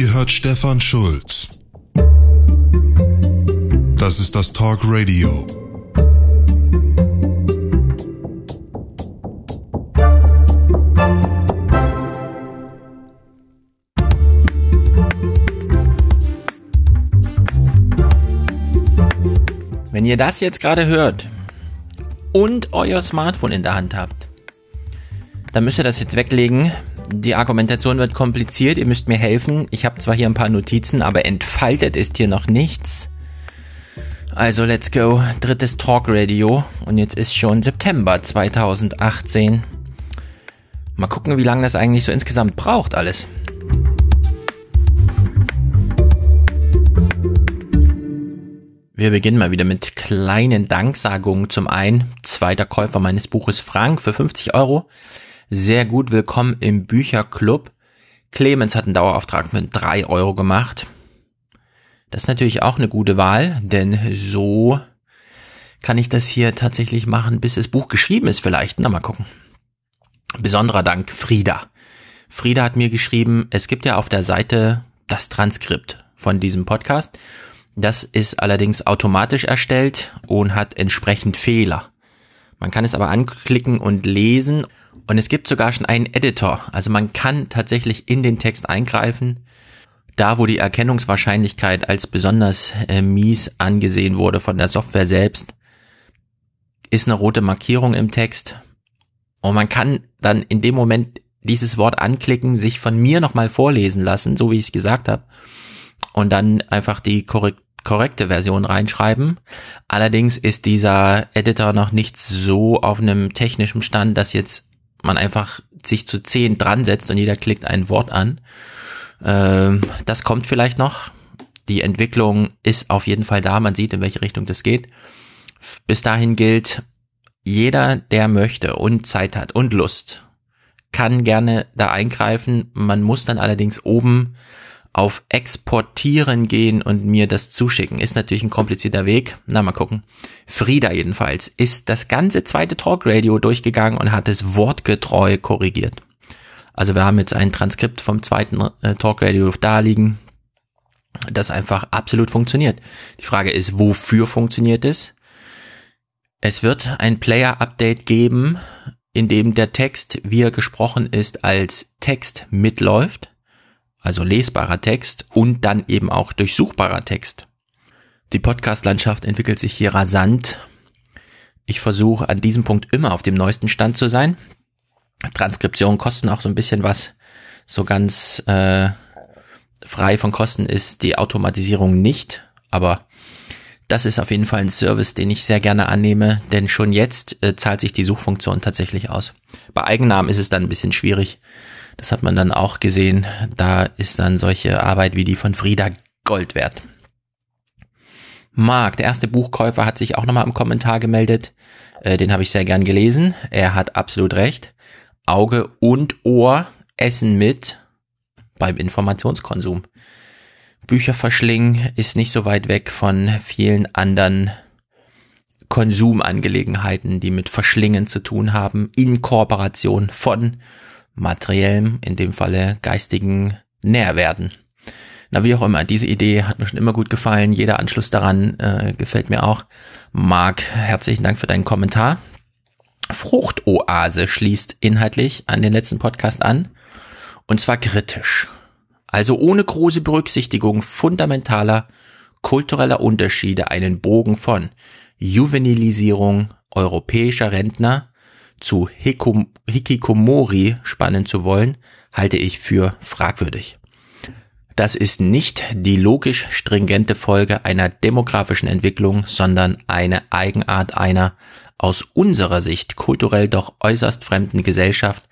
Ihr hört Stefan Schulz. Das ist das Talk Radio. Wenn ihr das jetzt gerade hört und euer Smartphone in der Hand habt, dann müsst ihr das jetzt weglegen. Die Argumentation wird kompliziert, ihr müsst mir helfen. Ich habe zwar hier ein paar Notizen, aber entfaltet ist hier noch nichts. Also let's go, drittes Talk Radio und jetzt ist schon September 2018. Mal gucken, wie lange das eigentlich so insgesamt braucht alles. Wir beginnen mal wieder mit kleinen Danksagungen. Zum einen, zweiter Käufer meines Buches Frank für 50 Euro. Sehr gut, willkommen im Bücherclub. Clemens hat einen Dauerauftrag mit 3 Euro gemacht. Das ist natürlich auch eine gute Wahl, denn so kann ich das hier tatsächlich machen, bis das Buch geschrieben ist vielleicht. Na, mal gucken. Besonderer Dank, Frieda. Frieda hat mir geschrieben, es gibt ja auf der Seite das Transkript von diesem Podcast. Das ist allerdings automatisch erstellt und hat entsprechend Fehler. Man kann es aber anklicken und lesen und es gibt sogar schon einen Editor. Also man kann tatsächlich in den Text eingreifen. Da, wo die Erkennungswahrscheinlichkeit als besonders äh, mies angesehen wurde von der Software selbst, ist eine rote Markierung im Text. Und man kann dann in dem Moment dieses Wort anklicken, sich von mir nochmal vorlesen lassen, so wie ich es gesagt habe. Und dann einfach die korrekt korrekte Version reinschreiben. Allerdings ist dieser Editor noch nicht so auf einem technischen Stand, dass jetzt man einfach sich zu zehn dran setzt und jeder klickt ein Wort an. Ähm, das kommt vielleicht noch. Die Entwicklung ist auf jeden Fall da. Man sieht, in welche Richtung das geht. Bis dahin gilt, jeder, der möchte und Zeit hat und Lust, kann gerne da eingreifen. Man muss dann allerdings oben auf Exportieren gehen und mir das zuschicken. Ist natürlich ein komplizierter Weg. Na, mal gucken. Frieda jedenfalls ist das ganze zweite Talkradio durchgegangen und hat es wortgetreu korrigiert. Also wir haben jetzt ein Transkript vom zweiten äh, Talkradio da liegen, das einfach absolut funktioniert. Die Frage ist, wofür funktioniert es? Es wird ein Player-Update geben, in dem der Text, wie er gesprochen ist, als Text mitläuft also lesbarer Text und dann eben auch durchsuchbarer Text. Die Podcast-Landschaft entwickelt sich hier rasant. Ich versuche an diesem Punkt immer auf dem neuesten Stand zu sein. Transkriptionen kosten auch so ein bisschen was. So ganz äh, frei von Kosten ist die Automatisierung nicht, aber das ist auf jeden Fall ein Service, den ich sehr gerne annehme, denn schon jetzt äh, zahlt sich die Suchfunktion tatsächlich aus. Bei Eigennamen ist es dann ein bisschen schwierig. Das hat man dann auch gesehen. Da ist dann solche Arbeit wie die von Frieda Gold wert. Marc, der erste Buchkäufer, hat sich auch nochmal im Kommentar gemeldet. Äh, den habe ich sehr gern gelesen. Er hat absolut recht. Auge und Ohr essen mit beim Informationskonsum. Bücher verschlingen ist nicht so weit weg von vielen anderen Konsumangelegenheiten, die mit Verschlingen zu tun haben, in Kooperation von materiellem, in dem Falle geistigen Nährwerten. Na, wie auch immer, diese Idee hat mir schon immer gut gefallen. Jeder Anschluss daran äh, gefällt mir auch. Marc, herzlichen Dank für deinen Kommentar. Fruchtoase schließt inhaltlich an den letzten Podcast an. Und zwar kritisch. Also ohne große Berücksichtigung fundamentaler kultureller Unterschiede einen Bogen von Juvenilisierung europäischer Rentner zu Hikikomori spannen zu wollen, halte ich für fragwürdig. Das ist nicht die logisch stringente Folge einer demografischen Entwicklung, sondern eine Eigenart einer aus unserer Sicht kulturell doch äußerst fremden Gesellschaft.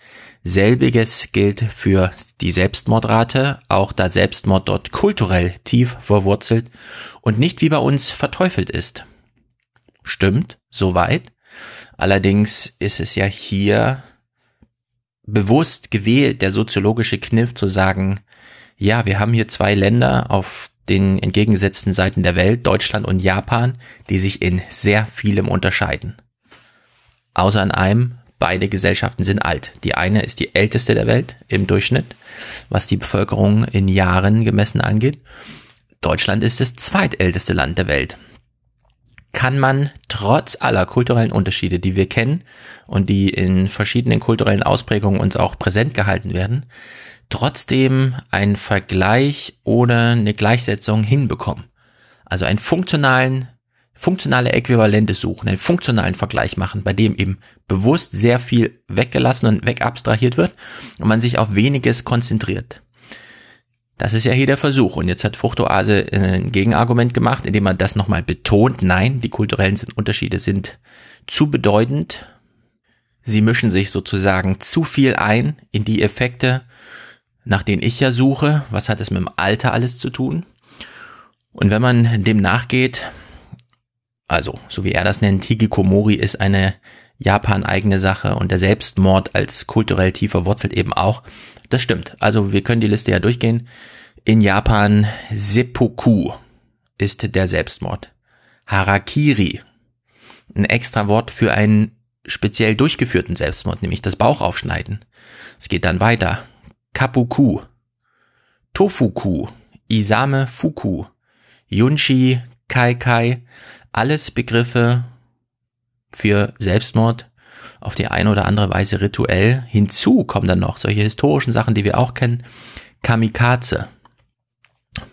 Selbiges gilt für die Selbstmordrate, auch da Selbstmord dort kulturell tief verwurzelt und nicht wie bei uns verteufelt ist. Stimmt, soweit. Allerdings ist es ja hier bewusst gewählt, der soziologische Kniff zu sagen, ja, wir haben hier zwei Länder auf den entgegengesetzten Seiten der Welt, Deutschland und Japan, die sich in sehr vielem unterscheiden. Außer in einem, Beide Gesellschaften sind alt. Die eine ist die älteste der Welt im Durchschnitt, was die Bevölkerung in Jahren gemessen angeht. Deutschland ist das zweitälteste Land der Welt. Kann man trotz aller kulturellen Unterschiede, die wir kennen und die in verschiedenen kulturellen Ausprägungen uns auch präsent gehalten werden, trotzdem einen Vergleich oder eine Gleichsetzung hinbekommen. Also einen funktionalen funktionale Äquivalente suchen, einen funktionalen Vergleich machen, bei dem eben bewusst sehr viel weggelassen und wegabstrahiert wird und man sich auf weniges konzentriert. Das ist ja hier der Versuch. Und jetzt hat Fruchtoase äh, ein Gegenargument gemacht, indem man das nochmal betont. Nein, die kulturellen Unterschiede sind zu bedeutend. Sie mischen sich sozusagen zu viel ein in die Effekte, nach denen ich ja suche. Was hat es mit dem Alter alles zu tun? Und wenn man dem nachgeht, also, so wie er das nennt, Hikikomori ist eine Japan-eigene Sache und der Selbstmord als kulturell tiefer wurzelt eben auch. Das stimmt. Also, wir können die Liste ja durchgehen. In Japan Seppuku ist der Selbstmord. Harakiri, ein extra Wort für einen speziell durchgeführten Selbstmord, nämlich das Bauchaufschneiden. Es geht dann weiter. Kapuku, Tofuku, Isame Fuku, Yunshi Kai Kai, alles Begriffe für Selbstmord auf die eine oder andere Weise rituell. Hinzu kommen dann noch solche historischen Sachen, die wir auch kennen. Kamikaze.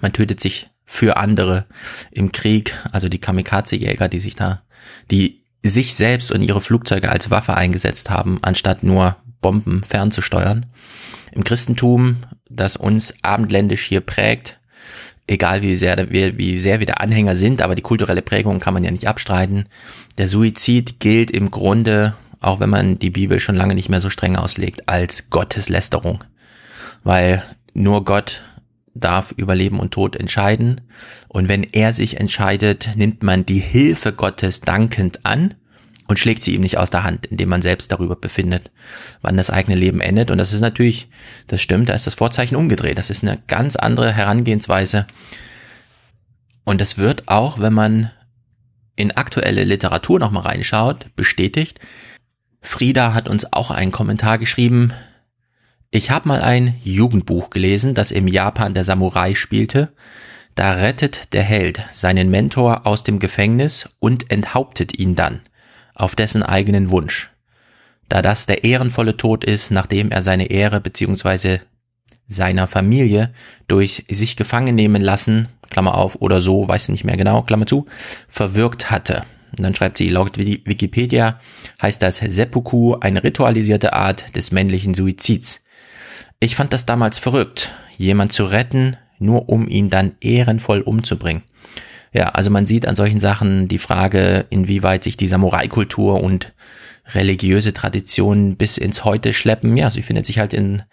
Man tötet sich für andere im Krieg, also die Kamikaze-Jäger, die sich da, die sich selbst und ihre Flugzeuge als Waffe eingesetzt haben, anstatt nur Bomben fernzusteuern. Im Christentum, das uns abendländisch hier prägt, egal wie sehr, wie, wie sehr wir der Anhänger sind, aber die kulturelle Prägung kann man ja nicht abstreiten. Der Suizid gilt im Grunde, auch wenn man die Bibel schon lange nicht mehr so streng auslegt, als Gotteslästerung. Weil nur Gott darf über Leben und Tod entscheiden. Und wenn er sich entscheidet, nimmt man die Hilfe Gottes dankend an und schlägt sie ihm nicht aus der Hand, indem man selbst darüber befindet, wann das eigene Leben endet. Und das ist natürlich, das stimmt, da ist das Vorzeichen umgedreht. Das ist eine ganz andere Herangehensweise. Und das wird auch, wenn man in aktuelle Literatur nochmal reinschaut, bestätigt. Frieda hat uns auch einen Kommentar geschrieben. Ich habe mal ein Jugendbuch gelesen, das im Japan der Samurai spielte. Da rettet der Held seinen Mentor aus dem Gefängnis und enthauptet ihn dann auf dessen eigenen Wunsch. Da das der ehrenvolle Tod ist, nachdem er seine Ehre bzw. seiner Familie durch sich gefangen nehmen lassen, Klammer auf, oder so, weiß nicht mehr genau, Klammer zu, verwirkt hatte. Und dann schreibt sie, laut Wikipedia heißt das Seppuku eine ritualisierte Art des männlichen Suizids. Ich fand das damals verrückt, jemand zu retten, nur um ihn dann ehrenvoll umzubringen. Ja, also man sieht an solchen Sachen die Frage, inwieweit sich die Samurai-Kultur und religiöse Traditionen bis ins Heute schleppen. Ja, sie findet sich halt in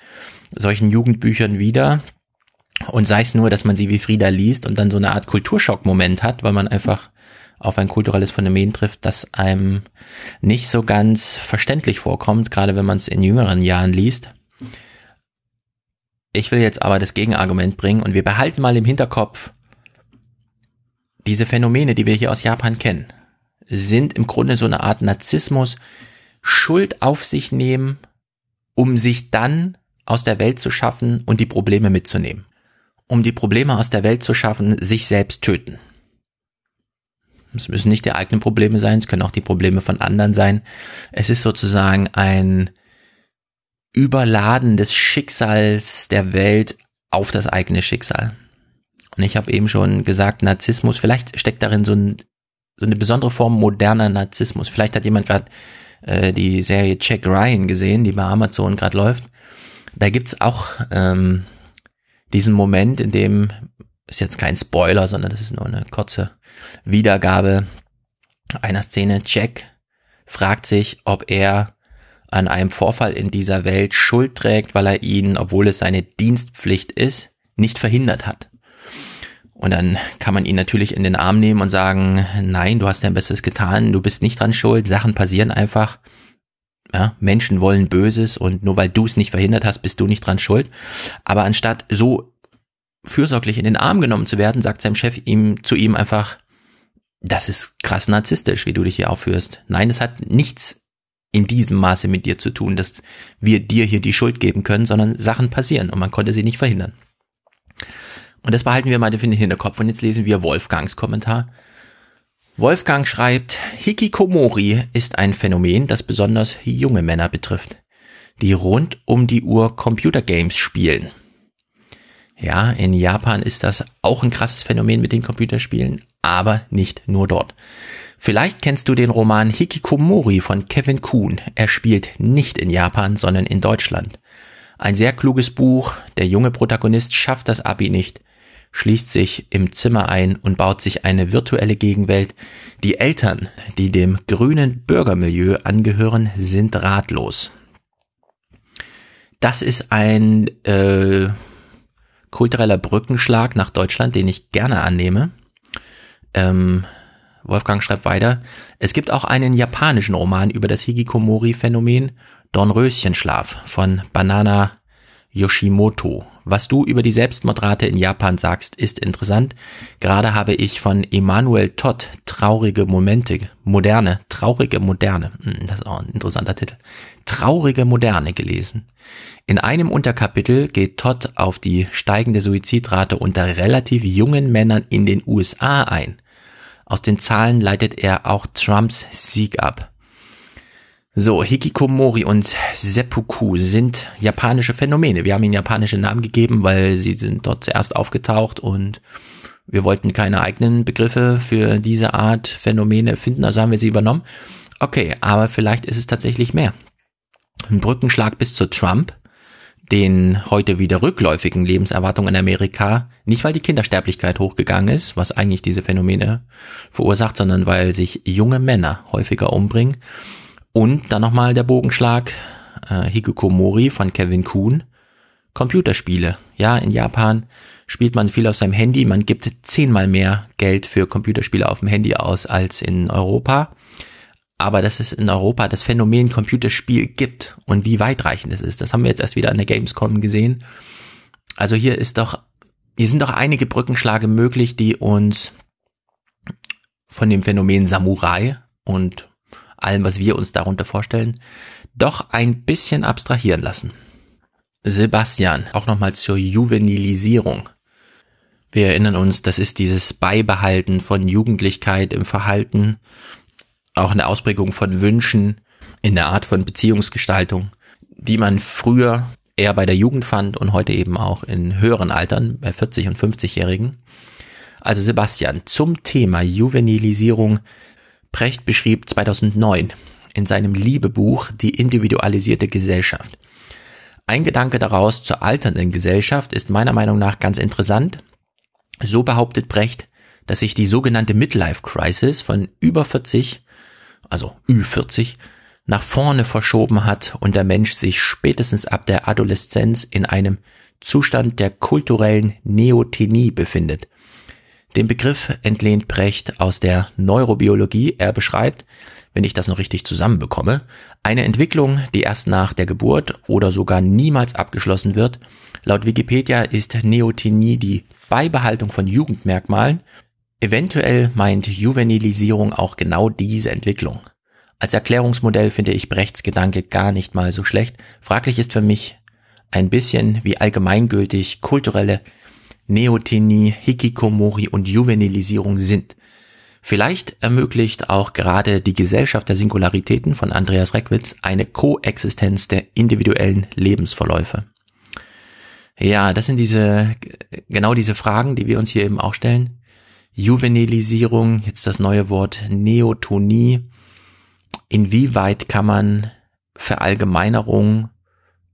solchen Jugendbüchern wieder. Und sei es nur, dass man sie wie Frieda liest und dann so eine Art Kulturschock-Moment hat, weil man einfach auf ein kulturelles Phänomen trifft, das einem nicht so ganz verständlich vorkommt, gerade wenn man es in jüngeren Jahren liest. Ich will jetzt aber das Gegenargument bringen und wir behalten mal im Hinterkopf, diese Phänomene, die wir hier aus Japan kennen, sind im Grunde so eine Art Narzissmus, Schuld auf sich nehmen, um sich dann aus der Welt zu schaffen und die Probleme mitzunehmen. Um die Probleme aus der Welt zu schaffen, sich selbst töten. Es müssen nicht die eigenen Probleme sein, es können auch die Probleme von anderen sein. Es ist sozusagen ein Überladen des Schicksals der Welt auf das eigene Schicksal. Und ich habe eben schon gesagt, Narzissmus, vielleicht steckt darin so, ein, so eine besondere Form moderner Narzissmus. Vielleicht hat jemand gerade äh, die Serie Jack Ryan gesehen, die bei Amazon gerade läuft. Da gibt's auch ähm, diesen Moment, in dem ist jetzt kein Spoiler, sondern das ist nur eine kurze Wiedergabe einer Szene. Jack fragt sich, ob er an einem Vorfall in dieser Welt Schuld trägt, weil er ihn, obwohl es seine Dienstpflicht ist, nicht verhindert hat. Und dann kann man ihn natürlich in den Arm nehmen und sagen, nein, du hast dein Bestes getan, du bist nicht dran schuld, Sachen passieren einfach. Ja, Menschen wollen Böses und nur weil du es nicht verhindert hast, bist du nicht dran schuld. Aber anstatt so fürsorglich in den Arm genommen zu werden, sagt sein Chef ihm zu ihm einfach, das ist krass narzisstisch, wie du dich hier aufführst. Nein, es hat nichts in diesem Maße mit dir zu tun, dass wir dir hier die Schuld geben können, sondern Sachen passieren und man konnte sie nicht verhindern. Und das behalten wir mal in den Hinterkopf. Und jetzt lesen wir Wolfgangs Kommentar. Wolfgang schreibt, Hikikomori ist ein Phänomen, das besonders junge Männer betrifft, die rund um die Uhr Computergames spielen. Ja, in Japan ist das auch ein krasses Phänomen mit den Computerspielen, aber nicht nur dort. Vielleicht kennst du den Roman Hikikomori von Kevin Kuhn. Er spielt nicht in Japan, sondern in Deutschland. Ein sehr kluges Buch. Der junge Protagonist schafft das Abi nicht schließt sich im Zimmer ein und baut sich eine virtuelle Gegenwelt. Die Eltern, die dem grünen Bürgermilieu angehören, sind ratlos. Das ist ein äh, kultureller Brückenschlag nach Deutschland, den ich gerne annehme. Ähm, Wolfgang schreibt weiter, es gibt auch einen japanischen Roman über das Hikikomori-Phänomen Dornröschenschlaf von Banana Yoshimoto. Was du über die Selbstmordrate in Japan sagst, ist interessant. Gerade habe ich von Emanuel Todd Traurige Momente, moderne, traurige Moderne, hm, das ist auch ein interessanter Titel, Traurige Moderne gelesen. In einem Unterkapitel geht Todd auf die steigende Suizidrate unter relativ jungen Männern in den USA ein. Aus den Zahlen leitet er auch Trumps Sieg ab. So, Hikikomori und Seppuku sind japanische Phänomene. Wir haben ihnen japanische Namen gegeben, weil sie sind dort zuerst aufgetaucht und wir wollten keine eigenen Begriffe für diese Art Phänomene finden, also haben wir sie übernommen. Okay, aber vielleicht ist es tatsächlich mehr. Ein Brückenschlag bis zu Trump, den heute wieder rückläufigen Lebenserwartungen in Amerika, nicht weil die Kindersterblichkeit hochgegangen ist, was eigentlich diese Phänomene verursacht, sondern weil sich junge Männer häufiger umbringen und dann nochmal der Bogenschlag, äh, Hikikomori von Kevin Kuhn. Computerspiele. Ja, in Japan spielt man viel auf seinem Handy. Man gibt zehnmal mehr Geld für Computerspiele auf dem Handy aus als in Europa. Aber dass es in Europa das Phänomen Computerspiel gibt und wie weitreichend es ist, das haben wir jetzt erst wieder an der Gamescom gesehen. Also hier ist doch, hier sind doch einige Brückenschläge möglich, die uns von dem Phänomen Samurai und allem, was wir uns darunter vorstellen, doch ein bisschen abstrahieren lassen. Sebastian, auch nochmal zur Juvenilisierung. Wir erinnern uns, das ist dieses Beibehalten von Jugendlichkeit im Verhalten, auch eine Ausprägung von Wünschen in der Art von Beziehungsgestaltung, die man früher eher bei der Jugend fand und heute eben auch in höheren Altern, bei 40 und 50-Jährigen. Also Sebastian, zum Thema Juvenilisierung Precht beschrieb 2009 in seinem Liebebuch Die individualisierte Gesellschaft. Ein Gedanke daraus zur alternden Gesellschaft ist meiner Meinung nach ganz interessant. So behauptet Brecht, dass sich die sogenannte Midlife Crisis von über 40, also Ü40, nach vorne verschoben hat und der Mensch sich spätestens ab der Adoleszenz in einem Zustand der kulturellen Neothenie befindet. Den Begriff entlehnt Brecht aus der Neurobiologie. Er beschreibt, wenn ich das noch richtig zusammenbekomme, eine Entwicklung, die erst nach der Geburt oder sogar niemals abgeschlossen wird. Laut Wikipedia ist Neothenie die Beibehaltung von Jugendmerkmalen. Eventuell meint Juvenilisierung auch genau diese Entwicklung. Als Erklärungsmodell finde ich Brechts Gedanke gar nicht mal so schlecht. Fraglich ist für mich ein bisschen, wie allgemeingültig kulturelle Neothenie, Hikikomori und Juvenilisierung sind. Vielleicht ermöglicht auch gerade die Gesellschaft der Singularitäten von Andreas Reckwitz eine Koexistenz der individuellen Lebensverläufe. Ja, das sind diese, genau diese Fragen, die wir uns hier eben auch stellen. Juvenilisierung, jetzt das neue Wort Neotonie. Inwieweit kann man Verallgemeinerung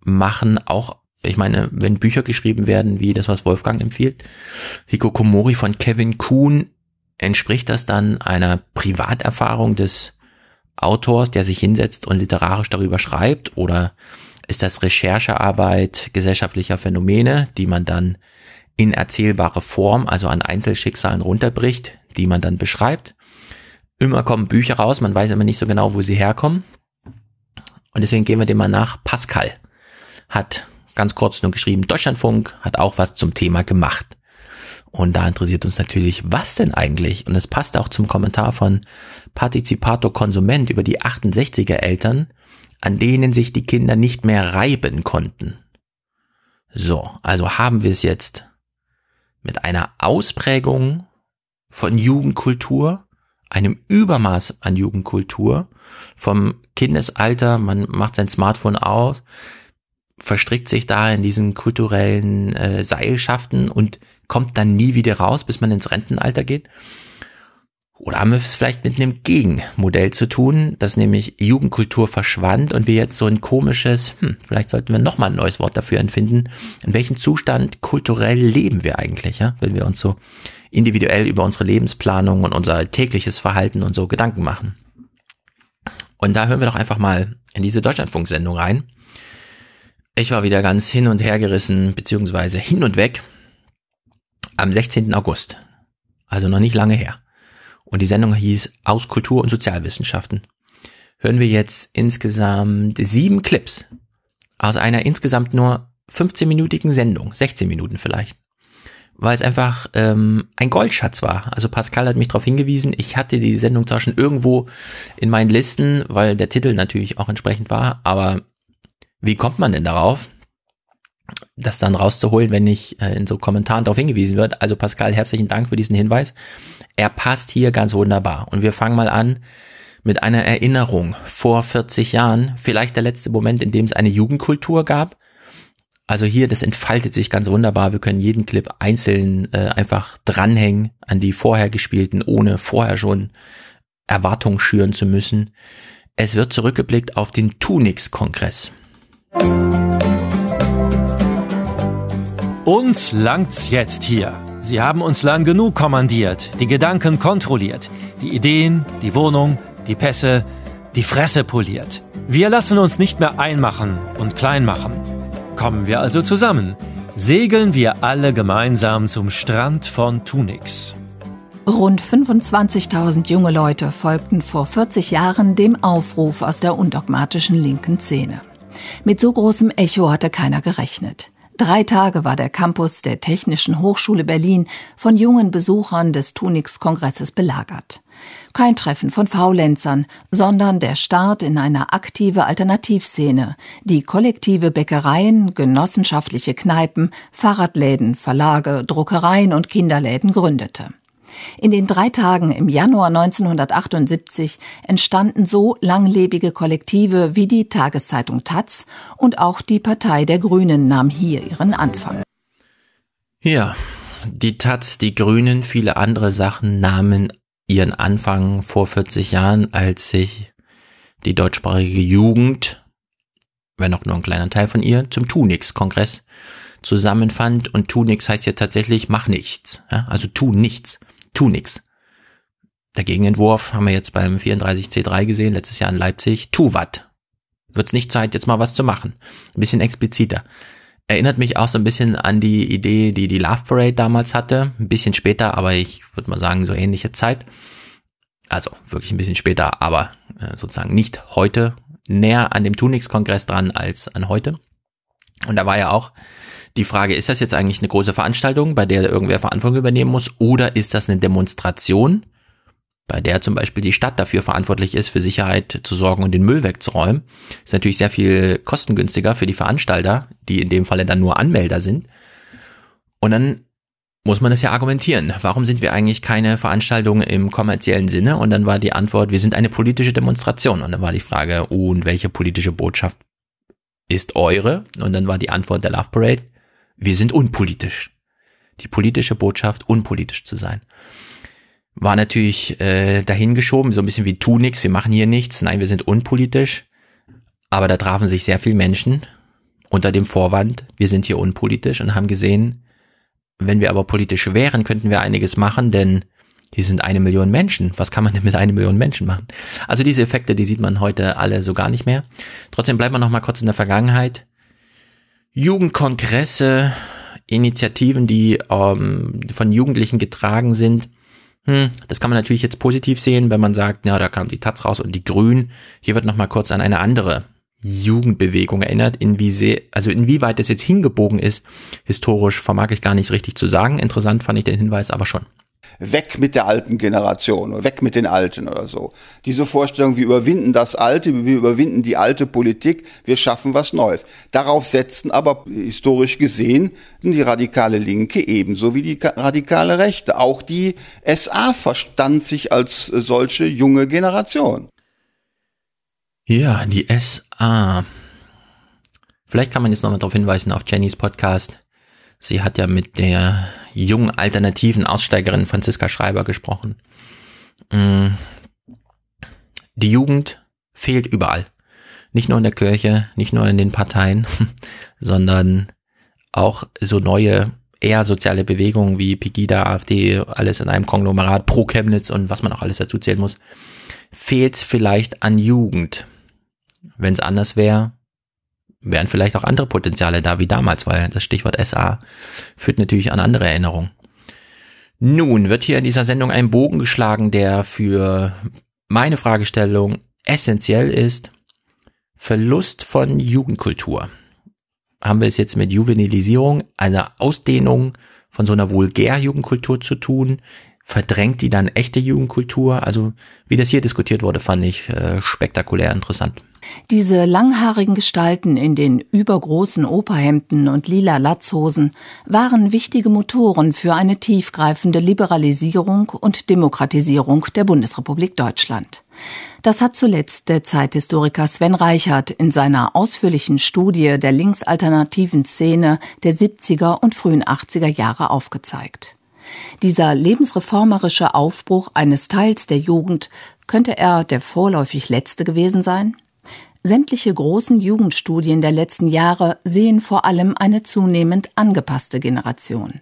machen, auch ich meine, wenn Bücher geschrieben werden, wie das, was Wolfgang empfiehlt, Hikokomori von Kevin Kuhn, entspricht das dann einer Privaterfahrung des Autors, der sich hinsetzt und literarisch darüber schreibt? Oder ist das Recherchearbeit gesellschaftlicher Phänomene, die man dann in erzählbare Form, also an Einzelschicksalen runterbricht, die man dann beschreibt? Immer kommen Bücher raus, man weiß immer nicht so genau, wo sie herkommen. Und deswegen gehen wir dem mal nach. Pascal hat ganz kurz nur geschrieben, Deutschlandfunk hat auch was zum Thema gemacht. Und da interessiert uns natürlich, was denn eigentlich? Und es passt auch zum Kommentar von Partizipator Konsument über die 68er Eltern, an denen sich die Kinder nicht mehr reiben konnten. So, also haben wir es jetzt mit einer Ausprägung von Jugendkultur, einem Übermaß an Jugendkultur, vom Kindesalter, man macht sein Smartphone aus, verstrickt sich da in diesen kulturellen äh, Seilschaften und kommt dann nie wieder raus, bis man ins Rentenalter geht. Oder haben wir es vielleicht mit einem Gegenmodell zu tun, dass nämlich Jugendkultur verschwand und wir jetzt so ein komisches, hm, vielleicht sollten wir nochmal ein neues Wort dafür entfinden, in welchem Zustand kulturell leben wir eigentlich, ja, wenn wir uns so individuell über unsere Lebensplanung und unser tägliches Verhalten und so Gedanken machen. Und da hören wir doch einfach mal in diese Deutschlandfunksendung rein. Ich war wieder ganz hin und her gerissen, beziehungsweise hin und weg am 16. August. Also noch nicht lange her. Und die Sendung hieß Aus Kultur und Sozialwissenschaften. Hören wir jetzt insgesamt sieben Clips aus einer insgesamt nur 15-minütigen Sendung, 16 Minuten vielleicht. Weil es einfach ähm, ein Goldschatz war. Also Pascal hat mich darauf hingewiesen, ich hatte die Sendung zwar schon irgendwo in meinen Listen, weil der Titel natürlich auch entsprechend war, aber wie kommt man denn darauf, das dann rauszuholen, wenn nicht äh, in so Kommentaren darauf hingewiesen wird? Also Pascal, herzlichen Dank für diesen Hinweis. Er passt hier ganz wunderbar. Und wir fangen mal an mit einer Erinnerung vor 40 Jahren, vielleicht der letzte Moment, in dem es eine Jugendkultur gab. Also hier, das entfaltet sich ganz wunderbar. Wir können jeden Clip einzeln äh, einfach dranhängen an die vorher gespielten, ohne vorher schon Erwartungen schüren zu müssen. Es wird zurückgeblickt auf den Tunix-Kongress. Uns langt's jetzt hier. Sie haben uns lang genug kommandiert, die Gedanken kontrolliert, die Ideen, die Wohnung, die Pässe, die Fresse poliert. Wir lassen uns nicht mehr einmachen und klein machen. Kommen wir also zusammen. Segeln wir alle gemeinsam zum Strand von Tunix. Rund 25.000 junge Leute folgten vor 40 Jahren dem Aufruf aus der undogmatischen linken Szene. Mit so großem Echo hatte keiner gerechnet. Drei Tage war der Campus der Technischen Hochschule Berlin von jungen Besuchern des Tunix-Kongresses belagert. Kein Treffen von Faulenzern, sondern der Start in eine aktive Alternativszene, die kollektive Bäckereien, genossenschaftliche Kneipen, Fahrradläden, Verlage, Druckereien und Kinderläden gründete. In den drei Tagen im Januar 1978 entstanden so langlebige Kollektive wie die Tageszeitung Taz und auch die Partei der Grünen nahm hier ihren Anfang. Ja, die Taz, die Grünen, viele andere Sachen nahmen ihren Anfang vor 40 Jahren, als sich die deutschsprachige Jugend, wenn auch nur ein kleiner Teil von ihr, zum Tunix-Kongress zusammenfand. Und Tunix heißt ja tatsächlich, mach nichts. Ja? Also tu nichts tu nix. Der Gegenentwurf haben wir jetzt beim 34C3 gesehen, letztes Jahr in Leipzig, tu wat. Wird's nicht Zeit, jetzt mal was zu machen. Ein bisschen expliziter. Erinnert mich auch so ein bisschen an die Idee, die die Love Parade damals hatte. Ein bisschen später, aber ich würde mal sagen, so ähnliche Zeit. Also wirklich ein bisschen später, aber äh, sozusagen nicht heute näher an dem Tunix-Kongress dran als an heute. Und da war ja auch die Frage, ist das jetzt eigentlich eine große Veranstaltung, bei der irgendwer Verantwortung übernehmen muss, oder ist das eine Demonstration, bei der zum Beispiel die Stadt dafür verantwortlich ist, für Sicherheit zu sorgen und den Müll wegzuräumen? Ist natürlich sehr viel kostengünstiger für die Veranstalter, die in dem Falle dann nur Anmelder sind. Und dann muss man das ja argumentieren. Warum sind wir eigentlich keine Veranstaltung im kommerziellen Sinne? Und dann war die Antwort, wir sind eine politische Demonstration. Und dann war die Frage, und welche politische Botschaft ist eure? Und dann war die Antwort der Love Parade, wir sind unpolitisch. Die politische Botschaft, unpolitisch zu sein. War natürlich äh, dahingeschoben, so ein bisschen wie tu nix, wir machen hier nichts, nein, wir sind unpolitisch. Aber da trafen sich sehr viele Menschen unter dem Vorwand, wir sind hier unpolitisch und haben gesehen, wenn wir aber politisch wären, könnten wir einiges machen, denn hier sind eine Million Menschen. Was kann man denn mit einer Million Menschen machen? Also diese Effekte, die sieht man heute alle so gar nicht mehr. Trotzdem bleibt man noch mal kurz in der Vergangenheit. Jugendkongresse, Initiativen, die ähm, von Jugendlichen getragen sind. Hm, das kann man natürlich jetzt positiv sehen, wenn man sagt, ja, da kam die Taz raus und die Grünen. Hier wird noch mal kurz an eine andere Jugendbewegung erinnert, inwie sehr, also inwieweit das jetzt hingebogen ist, historisch vermag ich gar nicht richtig zu sagen. Interessant fand ich den Hinweis aber schon weg mit der alten Generation oder weg mit den Alten oder so. Diese Vorstellung, wir überwinden das Alte, wir überwinden die alte Politik, wir schaffen was Neues. Darauf setzten aber historisch gesehen die radikale Linke ebenso wie die radikale Rechte. Auch die SA verstand sich als solche junge Generation. Ja, die SA. Vielleicht kann man jetzt nochmal darauf hinweisen auf Jennys Podcast. Sie hat ja mit der jungen alternativen Aussteigerin Franziska Schreiber gesprochen. Mm. Die Jugend fehlt überall. Nicht nur in der Kirche, nicht nur in den Parteien, sondern auch so neue, eher soziale Bewegungen wie Pegida, AfD, alles in einem Konglomerat, pro Chemnitz und was man auch alles dazu zählen muss, fehlt es vielleicht an Jugend. Wenn es anders wäre, wären vielleicht auch andere Potenziale da wie damals, weil das Stichwort SA führt natürlich an andere Erinnerungen. Nun wird hier in dieser Sendung ein Bogen geschlagen, der für meine Fragestellung essentiell ist. Verlust von Jugendkultur. Haben wir es jetzt mit Juvenilisierung, einer Ausdehnung von so einer Vulgär-Jugendkultur zu tun? Verdrängt die dann echte Jugendkultur? Also wie das hier diskutiert wurde, fand ich äh, spektakulär interessant. Diese langhaarigen Gestalten in den übergroßen Operhemden und lila Latzhosen waren wichtige Motoren für eine tiefgreifende Liberalisierung und Demokratisierung der Bundesrepublik Deutschland. Das hat zuletzt der Zeithistoriker Sven Reichert in seiner ausführlichen Studie der linksalternativen Szene der 70er und frühen 80er Jahre aufgezeigt. Dieser lebensreformerische Aufbruch eines Teils der Jugend könnte er der vorläufig letzte gewesen sein? Sämtliche großen Jugendstudien der letzten Jahre sehen vor allem eine zunehmend angepasste Generation.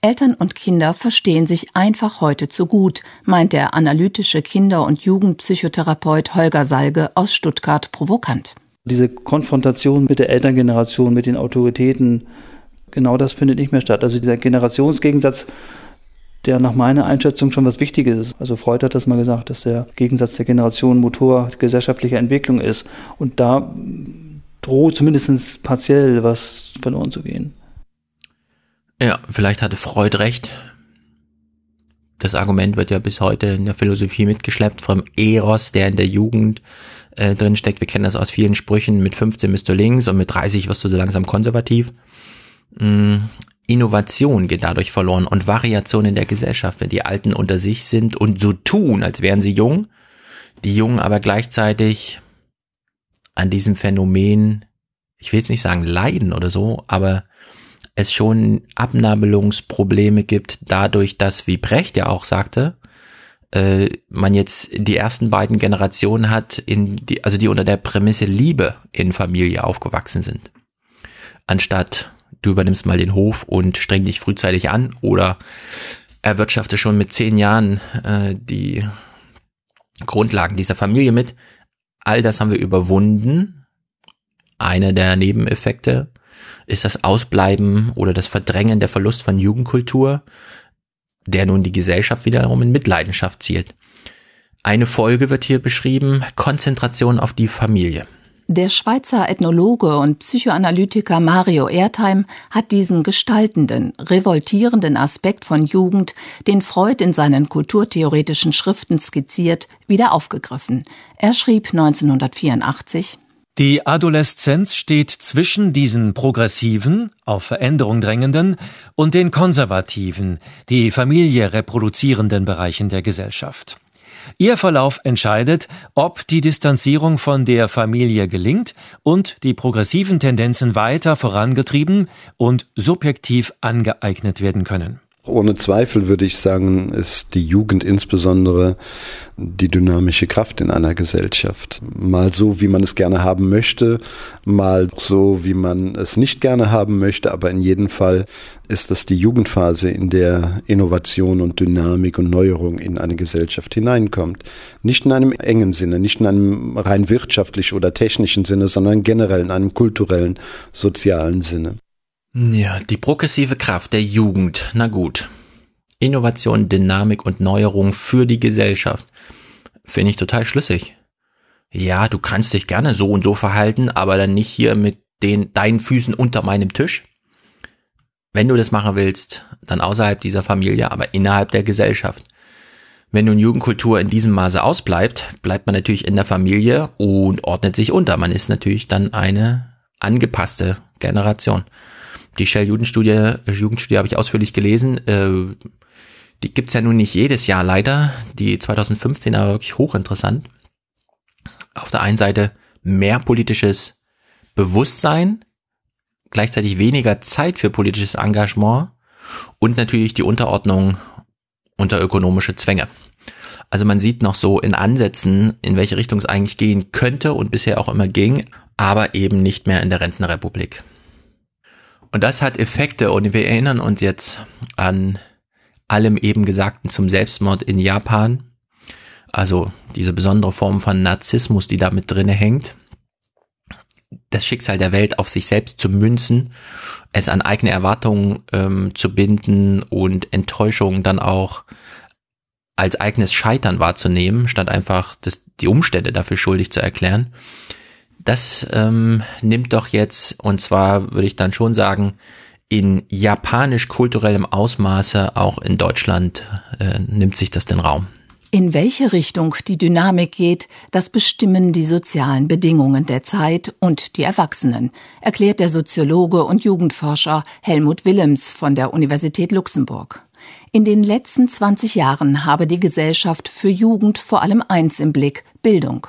Eltern und Kinder verstehen sich einfach heute zu gut, meint der analytische Kinder- und Jugendpsychotherapeut Holger Salge aus Stuttgart provokant. Diese Konfrontation mit der Elterngeneration, mit den Autoritäten, genau das findet nicht mehr statt. Also dieser Generationsgegensatz der nach meiner Einschätzung schon was Wichtiges ist. Also Freud hat das mal gesagt, dass der Gegensatz der Generation Motor gesellschaftlicher Entwicklung ist. Und da droht zumindest partiell was verloren zu gehen. Ja, vielleicht hatte Freud recht. Das Argument wird ja bis heute in der Philosophie mitgeschleppt vom Eros, der in der Jugend äh, drin steckt. Wir kennen das aus vielen Sprüchen. Mit 15 bist du links und mit 30 wirst du so langsam konservativ. Innovation geht dadurch verloren und Variation in der Gesellschaft, wenn die Alten unter sich sind und so tun, als wären sie jung, die Jungen aber gleichzeitig an diesem Phänomen, ich will jetzt nicht sagen leiden oder so, aber es schon Abnabelungsprobleme gibt, dadurch, dass, wie Brecht ja auch sagte, äh, man jetzt die ersten beiden Generationen hat, in die, also die unter der Prämisse Liebe in Familie aufgewachsen sind. Anstatt du übernimmst mal den Hof und streng dich frühzeitig an oder erwirtschafte schon mit zehn Jahren äh, die Grundlagen dieser Familie mit. All das haben wir überwunden. Einer der Nebeneffekte ist das Ausbleiben oder das Verdrängen der Verlust von Jugendkultur, der nun die Gesellschaft wiederum in Mitleidenschaft zielt. Eine Folge wird hier beschrieben, Konzentration auf die Familie. Der Schweizer Ethnologe und Psychoanalytiker Mario Erdheim hat diesen gestaltenden, revoltierenden Aspekt von Jugend, den Freud in seinen kulturtheoretischen Schriften skizziert, wieder aufgegriffen. Er schrieb 1984 Die Adoleszenz steht zwischen diesen progressiven, auf Veränderung drängenden und den konservativen, die Familie reproduzierenden Bereichen der Gesellschaft. Ihr Verlauf entscheidet, ob die Distanzierung von der Familie gelingt und die progressiven Tendenzen weiter vorangetrieben und subjektiv angeeignet werden können. Ohne Zweifel würde ich sagen, ist die Jugend insbesondere die dynamische Kraft in einer Gesellschaft. Mal so, wie man es gerne haben möchte, mal so, wie man es nicht gerne haben möchte, aber in jedem Fall ist das die Jugendphase, in der Innovation und Dynamik und Neuerung in eine Gesellschaft hineinkommt. Nicht in einem engen Sinne, nicht in einem rein wirtschaftlichen oder technischen Sinne, sondern generell in einem kulturellen, sozialen Sinne. Ja, die progressive Kraft der Jugend. Na gut. Innovation, Dynamik und Neuerung für die Gesellschaft. Finde ich total schlüssig. ja, du kannst dich gerne so und so verhalten, aber dann nicht hier mit den, deinen Füßen unter meinem Tisch. Wenn du das machen willst, dann außerhalb dieser Familie, aber innerhalb der Gesellschaft. Wenn nun Jugendkultur in diesem Maße ausbleibt, bleibt man natürlich in der Familie und ordnet sich unter. Man ist natürlich dann eine angepasste Generation. Die Shell-Jugendstudie Jugendstudie habe ich ausführlich gelesen. Äh, die gibt's ja nun nicht jedes Jahr leider. Die 2015 aber wirklich hochinteressant. Auf der einen Seite mehr politisches Bewusstsein, gleichzeitig weniger Zeit für politisches Engagement und natürlich die Unterordnung unter ökonomische Zwänge. Also man sieht noch so in Ansätzen, in welche Richtung es eigentlich gehen könnte und bisher auch immer ging, aber eben nicht mehr in der Rentenrepublik. Und das hat Effekte und wir erinnern uns jetzt an allem eben Gesagten zum Selbstmord in Japan. Also diese besondere Form von Narzissmus, die da mit drinne hängt. Das Schicksal der Welt auf sich selbst zu münzen, es an eigene Erwartungen ähm, zu binden und Enttäuschungen dann auch als eigenes Scheitern wahrzunehmen, statt einfach das, die Umstände dafür schuldig zu erklären. Das ähm, nimmt doch jetzt, und zwar würde ich dann schon sagen, in japanisch-kulturellem Ausmaße auch in Deutschland äh, nimmt sich das den Raum. In welche Richtung die Dynamik geht, das bestimmen die sozialen Bedingungen der Zeit und die Erwachsenen, erklärt der Soziologe und Jugendforscher Helmut Willems von der Universität Luxemburg. In den letzten 20 Jahren habe die Gesellschaft für Jugend vor allem eins im Blick, Bildung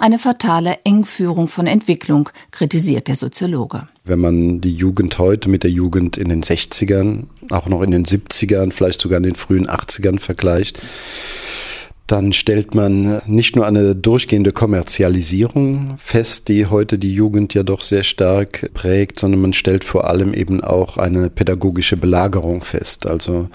eine fatale Engführung von Entwicklung, kritisiert der Soziologe. Wenn man die Jugend heute mit der Jugend in den 60ern, auch noch in den 70ern, vielleicht sogar in den frühen 80ern vergleicht, dann stellt man nicht nur eine durchgehende Kommerzialisierung fest, die heute die Jugend ja doch sehr stark prägt, sondern man stellt vor allem eben auch eine pädagogische Belagerung fest. Also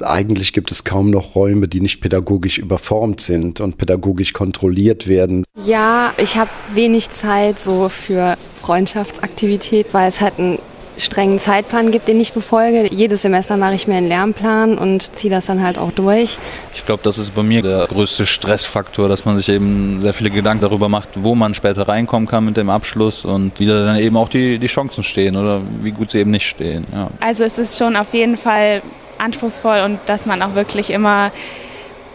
eigentlich gibt es kaum noch Räume, die nicht pädagogisch überformt sind und pädagogisch kontrolliert werden. Ja, ich habe wenig Zeit so für Freundschaftsaktivität, weil es halt ein strengen Zeitplan gibt, den ich befolge. Jedes Semester mache ich mir einen Lernplan und ziehe das dann halt auch durch. Ich glaube, das ist bei mir der größte Stressfaktor, dass man sich eben sehr viele Gedanken darüber macht, wo man später reinkommen kann mit dem Abschluss und wie da dann eben auch die, die Chancen stehen oder wie gut sie eben nicht stehen. Ja. Also es ist schon auf jeden Fall anspruchsvoll und dass man auch wirklich immer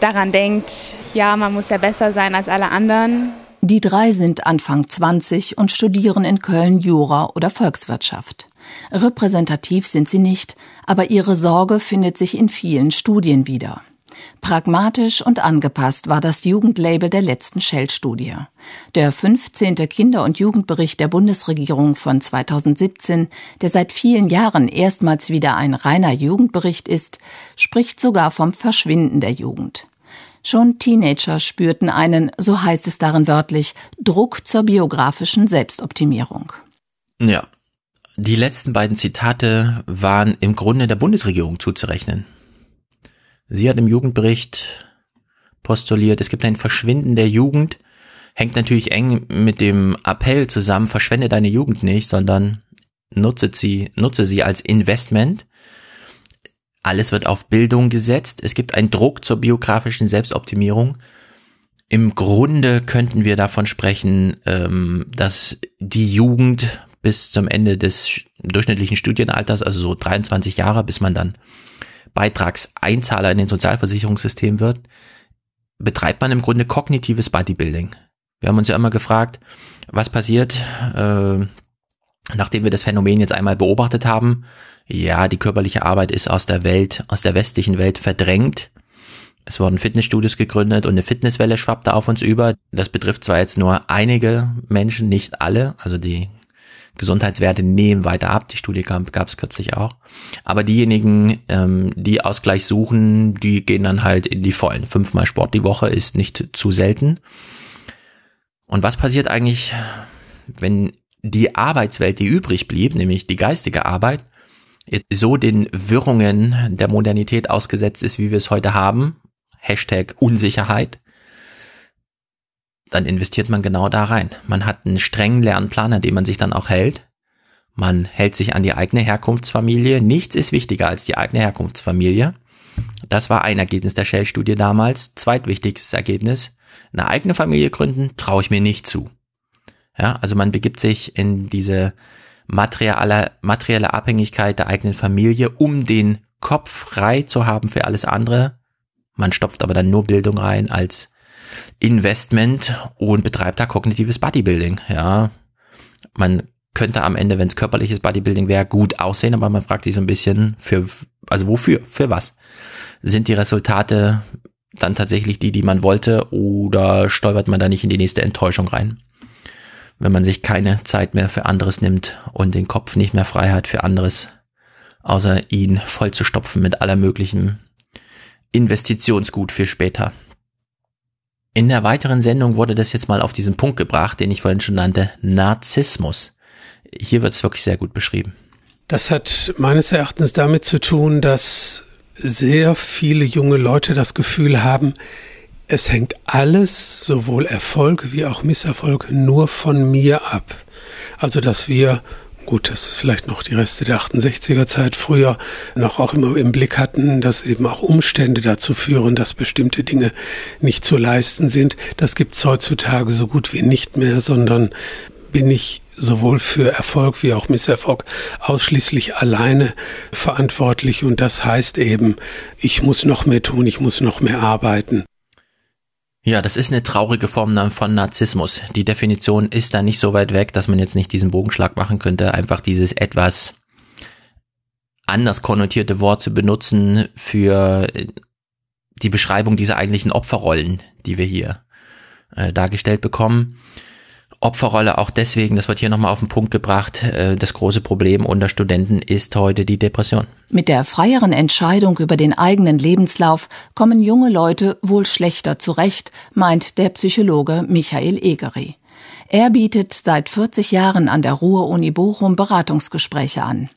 daran denkt, ja, man muss ja besser sein als alle anderen. Die drei sind Anfang 20 und studieren in Köln Jura oder Volkswirtschaft. Repräsentativ sind sie nicht, aber ihre Sorge findet sich in vielen Studien wieder. Pragmatisch und angepasst war das Jugendlabel der letzten Shell-Studie. Der 15. Kinder- und Jugendbericht der Bundesregierung von 2017, der seit vielen Jahren erstmals wieder ein reiner Jugendbericht ist, spricht sogar vom Verschwinden der Jugend. Schon Teenager spürten einen, so heißt es darin wörtlich, Druck zur biografischen Selbstoptimierung. Ja, die letzten beiden Zitate waren im Grunde der Bundesregierung zuzurechnen. Sie hat im Jugendbericht postuliert, es gibt ein Verschwinden der Jugend, hängt natürlich eng mit dem Appell zusammen, verschwende deine Jugend nicht, sondern nutze sie, nutze sie als Investment. Alles wird auf Bildung gesetzt. Es gibt einen Druck zur biografischen Selbstoptimierung. Im Grunde könnten wir davon sprechen, ähm, dass die Jugend bis zum Ende des durchschnittlichen Studienalters, also so 23 Jahre, bis man dann Beitragseinzahler in den Sozialversicherungssystem wird, betreibt man im Grunde kognitives Bodybuilding. Wir haben uns ja immer gefragt, was passiert, äh, nachdem wir das Phänomen jetzt einmal beobachtet haben. Ja, die körperliche Arbeit ist aus der Welt, aus der westlichen Welt verdrängt. Es wurden Fitnessstudios gegründet und eine Fitnesswelle schwappte auf uns über. Das betrifft zwar jetzt nur einige Menschen, nicht alle. Also die Gesundheitswerte nehmen weiter ab. Die Studie gab es kürzlich auch. Aber diejenigen, ähm, die Ausgleich suchen, die gehen dann halt in die vollen. Fünfmal Sport die Woche ist nicht zu selten. Und was passiert eigentlich, wenn die Arbeitswelt, die übrig blieb, nämlich die geistige Arbeit, so den Wirrungen der Modernität ausgesetzt ist, wie wir es heute haben, Hashtag Unsicherheit, dann investiert man genau da rein. Man hat einen strengen Lernplan, an dem man sich dann auch hält. Man hält sich an die eigene Herkunftsfamilie. Nichts ist wichtiger als die eigene Herkunftsfamilie. Das war ein Ergebnis der Shell-Studie damals. Zweitwichtigstes Ergebnis. Eine eigene Familie gründen traue ich mir nicht zu. Ja, also man begibt sich in diese materielle, materielle Abhängigkeit der eigenen Familie, um den Kopf frei zu haben für alles andere. Man stopft aber dann nur Bildung rein als Investment und betreibt da kognitives Bodybuilding. Ja, man könnte am Ende, wenn es körperliches Bodybuilding wäre, gut aussehen, aber man fragt sich so ein bisschen für, also wofür, für was? Sind die Resultate dann tatsächlich die, die man wollte oder stolpert man da nicht in die nächste Enttäuschung rein? Wenn man sich keine Zeit mehr für anderes nimmt und den Kopf nicht mehr frei hat für anderes, außer ihn voll zu stopfen mit aller möglichen Investitionsgut für später. In der weiteren Sendung wurde das jetzt mal auf diesen Punkt gebracht, den ich vorhin schon nannte, Narzissmus. Hier wird es wirklich sehr gut beschrieben. Das hat meines Erachtens damit zu tun, dass sehr viele junge Leute das Gefühl haben, es hängt alles, sowohl Erfolg wie auch Misserfolg, nur von mir ab. Also dass wir gut, das ist vielleicht noch die Reste der 68er Zeit früher noch auch immer im Blick hatten, dass eben auch Umstände dazu führen, dass bestimmte Dinge nicht zu leisten sind. Das gibt's heutzutage so gut wie nicht mehr, sondern bin ich sowohl für Erfolg wie auch Misserfolg ausschließlich alleine verantwortlich und das heißt eben, ich muss noch mehr tun, ich muss noch mehr arbeiten. Ja, das ist eine traurige Form von Narzissmus. Die Definition ist da nicht so weit weg, dass man jetzt nicht diesen Bogenschlag machen könnte, einfach dieses etwas anders konnotierte Wort zu benutzen für die Beschreibung dieser eigentlichen Opferrollen, die wir hier äh, dargestellt bekommen. Opferrolle auch deswegen, das wird hier nochmal auf den Punkt gebracht, äh, das große Problem unter Studenten ist heute die Depression. Mit der freieren Entscheidung über den eigenen Lebenslauf kommen junge Leute wohl schlechter zurecht, meint der Psychologe Michael Egeri. Er bietet seit 40 Jahren an der Ruhr-Uni Bochum Beratungsgespräche an.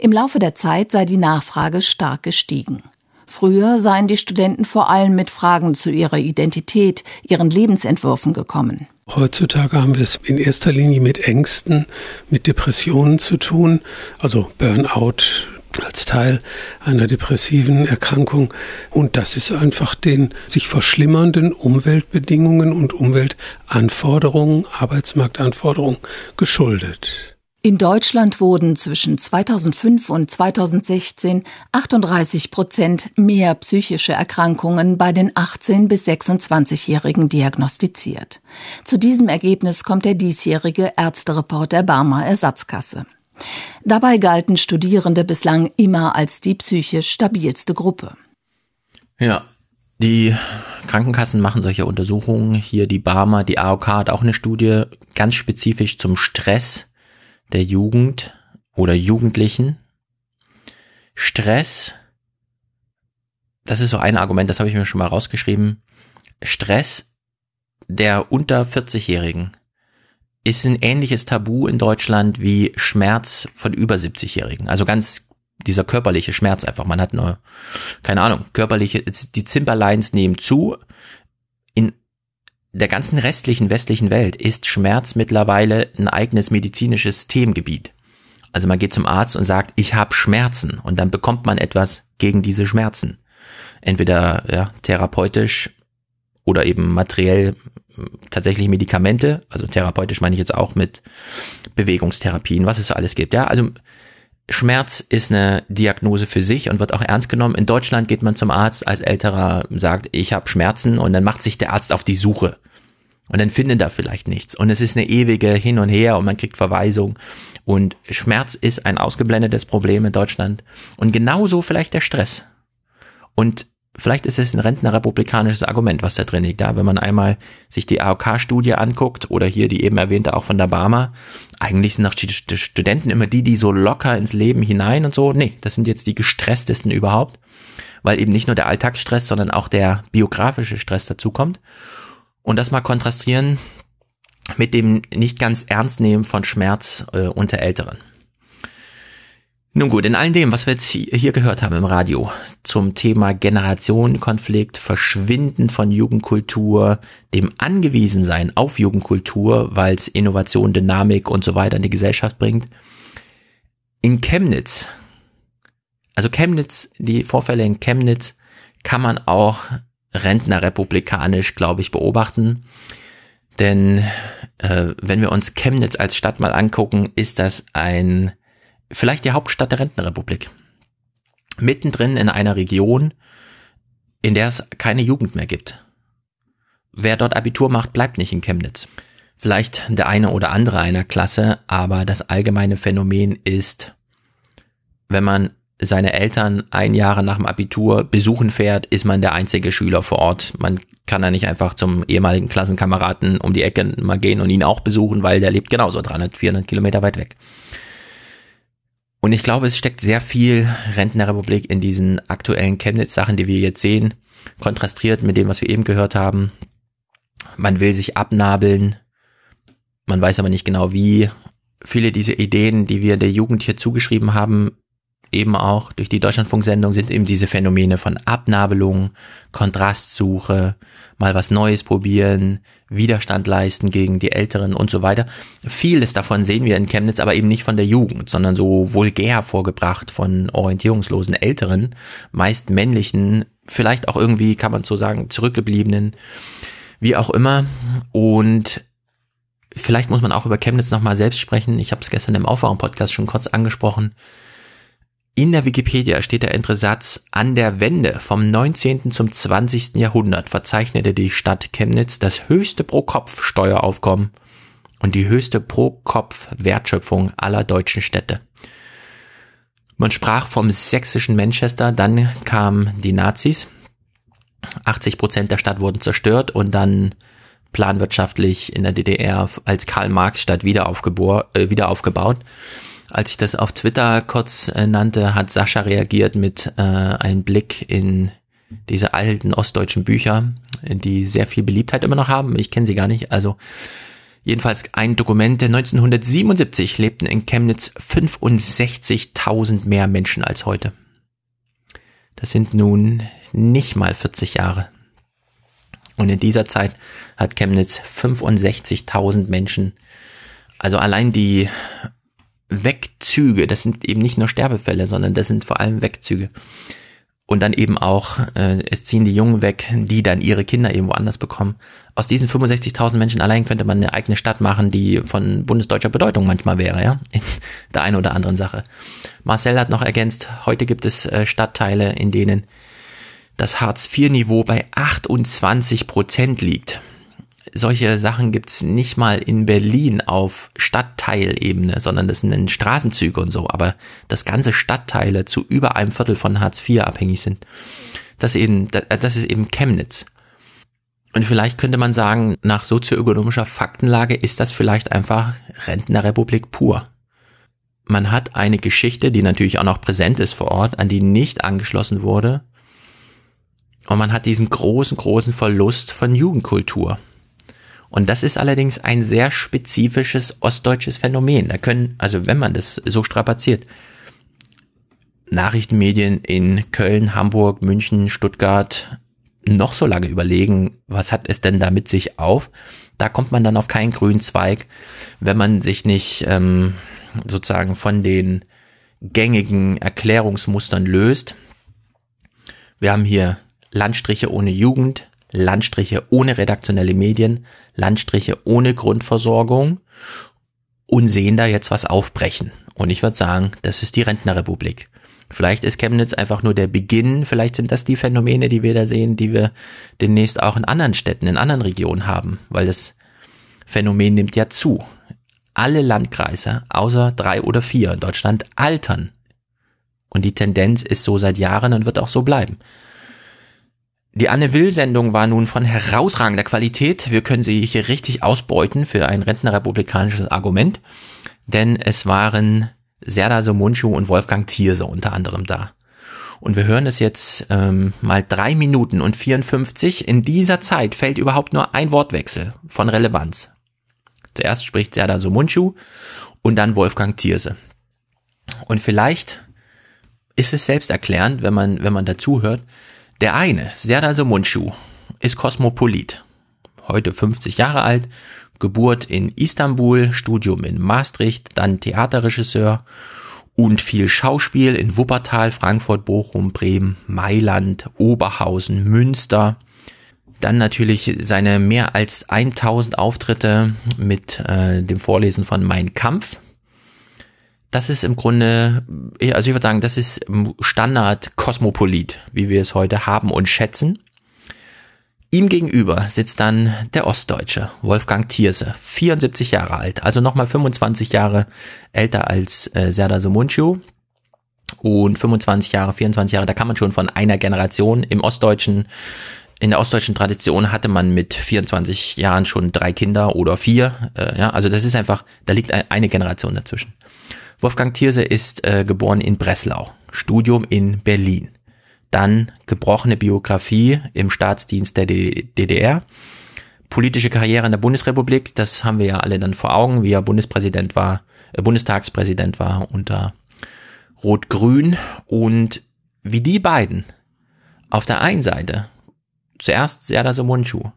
Im Laufe der Zeit sei die Nachfrage stark gestiegen. Früher seien die Studenten vor allem mit Fragen zu ihrer Identität, ihren Lebensentwürfen gekommen. Heutzutage haben wir es in erster Linie mit Ängsten, mit Depressionen zu tun, also Burnout als Teil einer depressiven Erkrankung. Und das ist einfach den sich verschlimmernden Umweltbedingungen und Umweltanforderungen, Arbeitsmarktanforderungen geschuldet. In Deutschland wurden zwischen 2005 und 2016 38 Prozent mehr psychische Erkrankungen bei den 18 bis 26-Jährigen diagnostiziert. Zu diesem Ergebnis kommt der diesjährige Ärztereport der Barmer Ersatzkasse. Dabei galten Studierende bislang immer als die psychisch stabilste Gruppe. Ja, die Krankenkassen machen solche Untersuchungen. Hier die Barmer, die AOK hat auch eine Studie ganz spezifisch zum Stress der Jugend oder Jugendlichen. Stress, das ist so ein Argument, das habe ich mir schon mal rausgeschrieben. Stress der unter 40-Jährigen ist ein ähnliches Tabu in Deutschland wie Schmerz von über 70-Jährigen. Also ganz dieser körperliche Schmerz einfach. Man hat nur, keine Ahnung, körperliche, die Zimperlines nehmen zu. Der ganzen restlichen westlichen Welt ist Schmerz mittlerweile ein eigenes medizinisches Themengebiet. Also man geht zum Arzt und sagt, ich habe Schmerzen und dann bekommt man etwas gegen diese Schmerzen. Entweder ja, therapeutisch oder eben materiell tatsächlich Medikamente, also therapeutisch meine ich jetzt auch mit Bewegungstherapien, was es so alles gibt. Ja, also Schmerz ist eine Diagnose für sich und wird auch ernst genommen. In Deutschland geht man zum Arzt als älterer, sagt, ich habe Schmerzen und dann macht sich der Arzt auf die Suche. Und dann findet er vielleicht nichts. Und es ist eine ewige Hin und Her und man kriegt Verweisung. Und Schmerz ist ein ausgeblendetes Problem in Deutschland. Und genauso vielleicht der Stress. Und vielleicht ist es ein rentnerrepublikanisches Argument, was da drin liegt. Ja, wenn man einmal sich die AOK-Studie anguckt oder hier die eben erwähnte auch von der Barmer, eigentlich sind auch die Studenten immer die, die so locker ins Leben hinein und so. Nee, das sind jetzt die gestresstesten überhaupt, weil eben nicht nur der Alltagsstress, sondern auch der biografische Stress dazu kommt. Und das mal kontrastieren mit dem nicht ganz ernst nehmen von Schmerz äh, unter Älteren. Nun gut, in all dem, was wir jetzt hier gehört haben im Radio zum Thema Generationenkonflikt, Verschwinden von Jugendkultur, dem Angewiesensein auf Jugendkultur, weil es Innovation, Dynamik und so weiter in die Gesellschaft bringt. In Chemnitz, also Chemnitz, die Vorfälle in Chemnitz kann man auch rentnerrepublikanisch, glaube ich, beobachten. Denn äh, wenn wir uns Chemnitz als Stadt mal angucken, ist das ein vielleicht die Hauptstadt der Rentenrepublik. Mittendrin in einer Region, in der es keine Jugend mehr gibt. Wer dort Abitur macht, bleibt nicht in Chemnitz. Vielleicht der eine oder andere einer Klasse, aber das allgemeine Phänomen ist, wenn man seine Eltern ein Jahr nach dem Abitur besuchen fährt, ist man der einzige Schüler vor Ort. Man kann da nicht einfach zum ehemaligen Klassenkameraden um die Ecke mal gehen und ihn auch besuchen, weil der lebt genauso 300, 400 Kilometer weit weg. Und ich glaube, es steckt sehr viel Rentenrepublik in diesen aktuellen Chemnitz-Sachen, die wir jetzt sehen, kontrastiert mit dem, was wir eben gehört haben. Man will sich abnabeln, man weiß aber nicht genau wie. Viele dieser Ideen, die wir der Jugend hier zugeschrieben haben, eben auch durch die Deutschlandfunksendung sind eben diese Phänomene von Abnabelung, Kontrastsuche, mal was Neues probieren, Widerstand leisten gegen die Älteren und so weiter. Vieles davon sehen wir in Chemnitz, aber eben nicht von der Jugend, sondern so vulgär vorgebracht von orientierungslosen Älteren, meist männlichen, vielleicht auch irgendwie, kann man so sagen, zurückgebliebenen, wie auch immer. Und vielleicht muss man auch über Chemnitz nochmal selbst sprechen. Ich habe es gestern im Aufwachen-Podcast schon kurz angesprochen in der Wikipedia steht der Satz, an der Wende vom 19. zum 20. Jahrhundert verzeichnete die Stadt Chemnitz das höchste Pro-Kopf-Steueraufkommen und die höchste Pro-Kopf-Wertschöpfung aller deutschen Städte. Man sprach vom sächsischen Manchester, dann kamen die Nazis. 80 Prozent der Stadt wurden zerstört und dann planwirtschaftlich in der DDR als Karl-Marx-Stadt wieder, äh, wieder aufgebaut. Als ich das auf Twitter kurz äh, nannte, hat Sascha reagiert mit äh, einem Blick in diese alten ostdeutschen Bücher, die sehr viel Beliebtheit immer noch haben. Ich kenne sie gar nicht. Also jedenfalls ein Dokument, 1977 lebten in Chemnitz 65.000 mehr Menschen als heute. Das sind nun nicht mal 40 Jahre. Und in dieser Zeit hat Chemnitz 65.000 Menschen. Also allein die Wegzüge, das sind eben nicht nur Sterbefälle, sondern das sind vor allem Wegzüge. Und dann eben auch, äh, es ziehen die Jungen weg, die dann ihre Kinder eben woanders bekommen. Aus diesen 65.000 Menschen allein könnte man eine eigene Stadt machen, die von bundesdeutscher Bedeutung manchmal wäre, ja, in der einen oder anderen Sache. Marcel hat noch ergänzt, heute gibt es äh, Stadtteile, in denen das Hartz-IV-Niveau bei 28 Prozent liegt solche Sachen gibt's nicht mal in Berlin auf Stadtteilebene, sondern das sind Straßenzüge und so, aber dass ganze Stadtteile zu über einem Viertel von Hartz IV abhängig sind. Das, eben, das ist eben Chemnitz. Und vielleicht könnte man sagen, nach sozioökonomischer Faktenlage ist das vielleicht einfach Rentnerrepublik pur. Man hat eine Geschichte, die natürlich auch noch präsent ist vor Ort, an die nicht angeschlossen wurde. Und man hat diesen großen, großen Verlust von Jugendkultur. Und das ist allerdings ein sehr spezifisches ostdeutsches Phänomen. Da können, also wenn man das so strapaziert, Nachrichtenmedien in Köln, Hamburg, München, Stuttgart noch so lange überlegen, was hat es denn da mit sich auf? Da kommt man dann auf keinen grünen Zweig, wenn man sich nicht ähm, sozusagen von den gängigen Erklärungsmustern löst. Wir haben hier Landstriche ohne Jugend, Landstriche ohne redaktionelle Medien, Landstriche ohne Grundversorgung und sehen da jetzt was aufbrechen. Und ich würde sagen, das ist die Rentnerrepublik. Vielleicht ist Chemnitz einfach nur der Beginn, vielleicht sind das die Phänomene, die wir da sehen, die wir demnächst auch in anderen Städten, in anderen Regionen haben, weil das Phänomen nimmt ja zu. Alle Landkreise, außer drei oder vier in Deutschland, altern. Und die Tendenz ist so seit Jahren und wird auch so bleiben. Die Anne Will-Sendung war nun von herausragender Qualität. Wir können sie hier richtig ausbeuten für ein rentnerrepublikanisches Argument, denn es waren Serda Somunchu und Wolfgang Thierse unter anderem da. Und wir hören es jetzt ähm, mal drei Minuten und 54. In dieser Zeit fällt überhaupt nur ein Wortwechsel von Relevanz. Zuerst spricht Serda Somunchu und dann Wolfgang Thierse. Und vielleicht ist es selbsterklärend, wenn man, wenn man dazuhört, der eine, Serdar Somuncu, ist Kosmopolit. Heute 50 Jahre alt, Geburt in Istanbul, Studium in Maastricht, dann Theaterregisseur und viel Schauspiel in Wuppertal, Frankfurt, Bochum, Bremen, Mailand, Oberhausen, Münster. Dann natürlich seine mehr als 1000 Auftritte mit äh, dem Vorlesen von Mein Kampf. Das ist im Grunde, also ich würde sagen, das ist Standard Kosmopolit, wie wir es heute haben und schätzen. Ihm gegenüber sitzt dann der Ostdeutsche, Wolfgang Thierse, 74 Jahre alt, also nochmal 25 Jahre älter als äh, Serdar Somuncu und 25 Jahre, 24 Jahre, da kann man schon von einer Generation im Ostdeutschen in der ostdeutschen Tradition hatte man mit 24 Jahren schon drei Kinder oder vier. Äh, ja, also das ist einfach, da liegt eine Generation dazwischen. Wolfgang Thierse ist äh, geboren in Breslau, Studium in Berlin, dann gebrochene Biografie im Staatsdienst der DDR, politische Karriere in der Bundesrepublik, das haben wir ja alle dann vor Augen, wie er Bundespräsident war, äh, Bundestagspräsident war unter Rot-Grün. Und wie die beiden auf der einen Seite zuerst Serdar Somuncu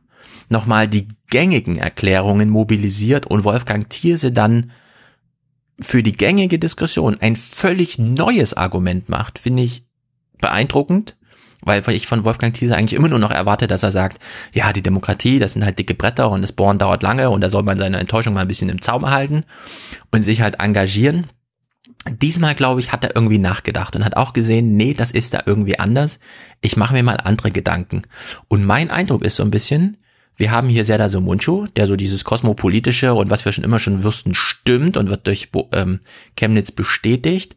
nochmal die gängigen Erklärungen mobilisiert und Wolfgang Thierse dann für die gängige Diskussion ein völlig neues Argument macht, finde ich beeindruckend, weil ich von Wolfgang Thierse eigentlich immer nur noch erwarte, dass er sagt, ja, die Demokratie, das sind halt dicke Bretter und das Bohren dauert lange und da soll man seine Enttäuschung mal ein bisschen im Zaum halten und sich halt engagieren. Diesmal, glaube ich, hat er irgendwie nachgedacht und hat auch gesehen, nee, das ist da irgendwie anders. Ich mache mir mal andere Gedanken. Und mein Eindruck ist so ein bisschen, wir haben hier Serdar Somuncu, der so dieses kosmopolitische und was wir schon immer schon wüssten, stimmt und wird durch ähm, Chemnitz bestätigt.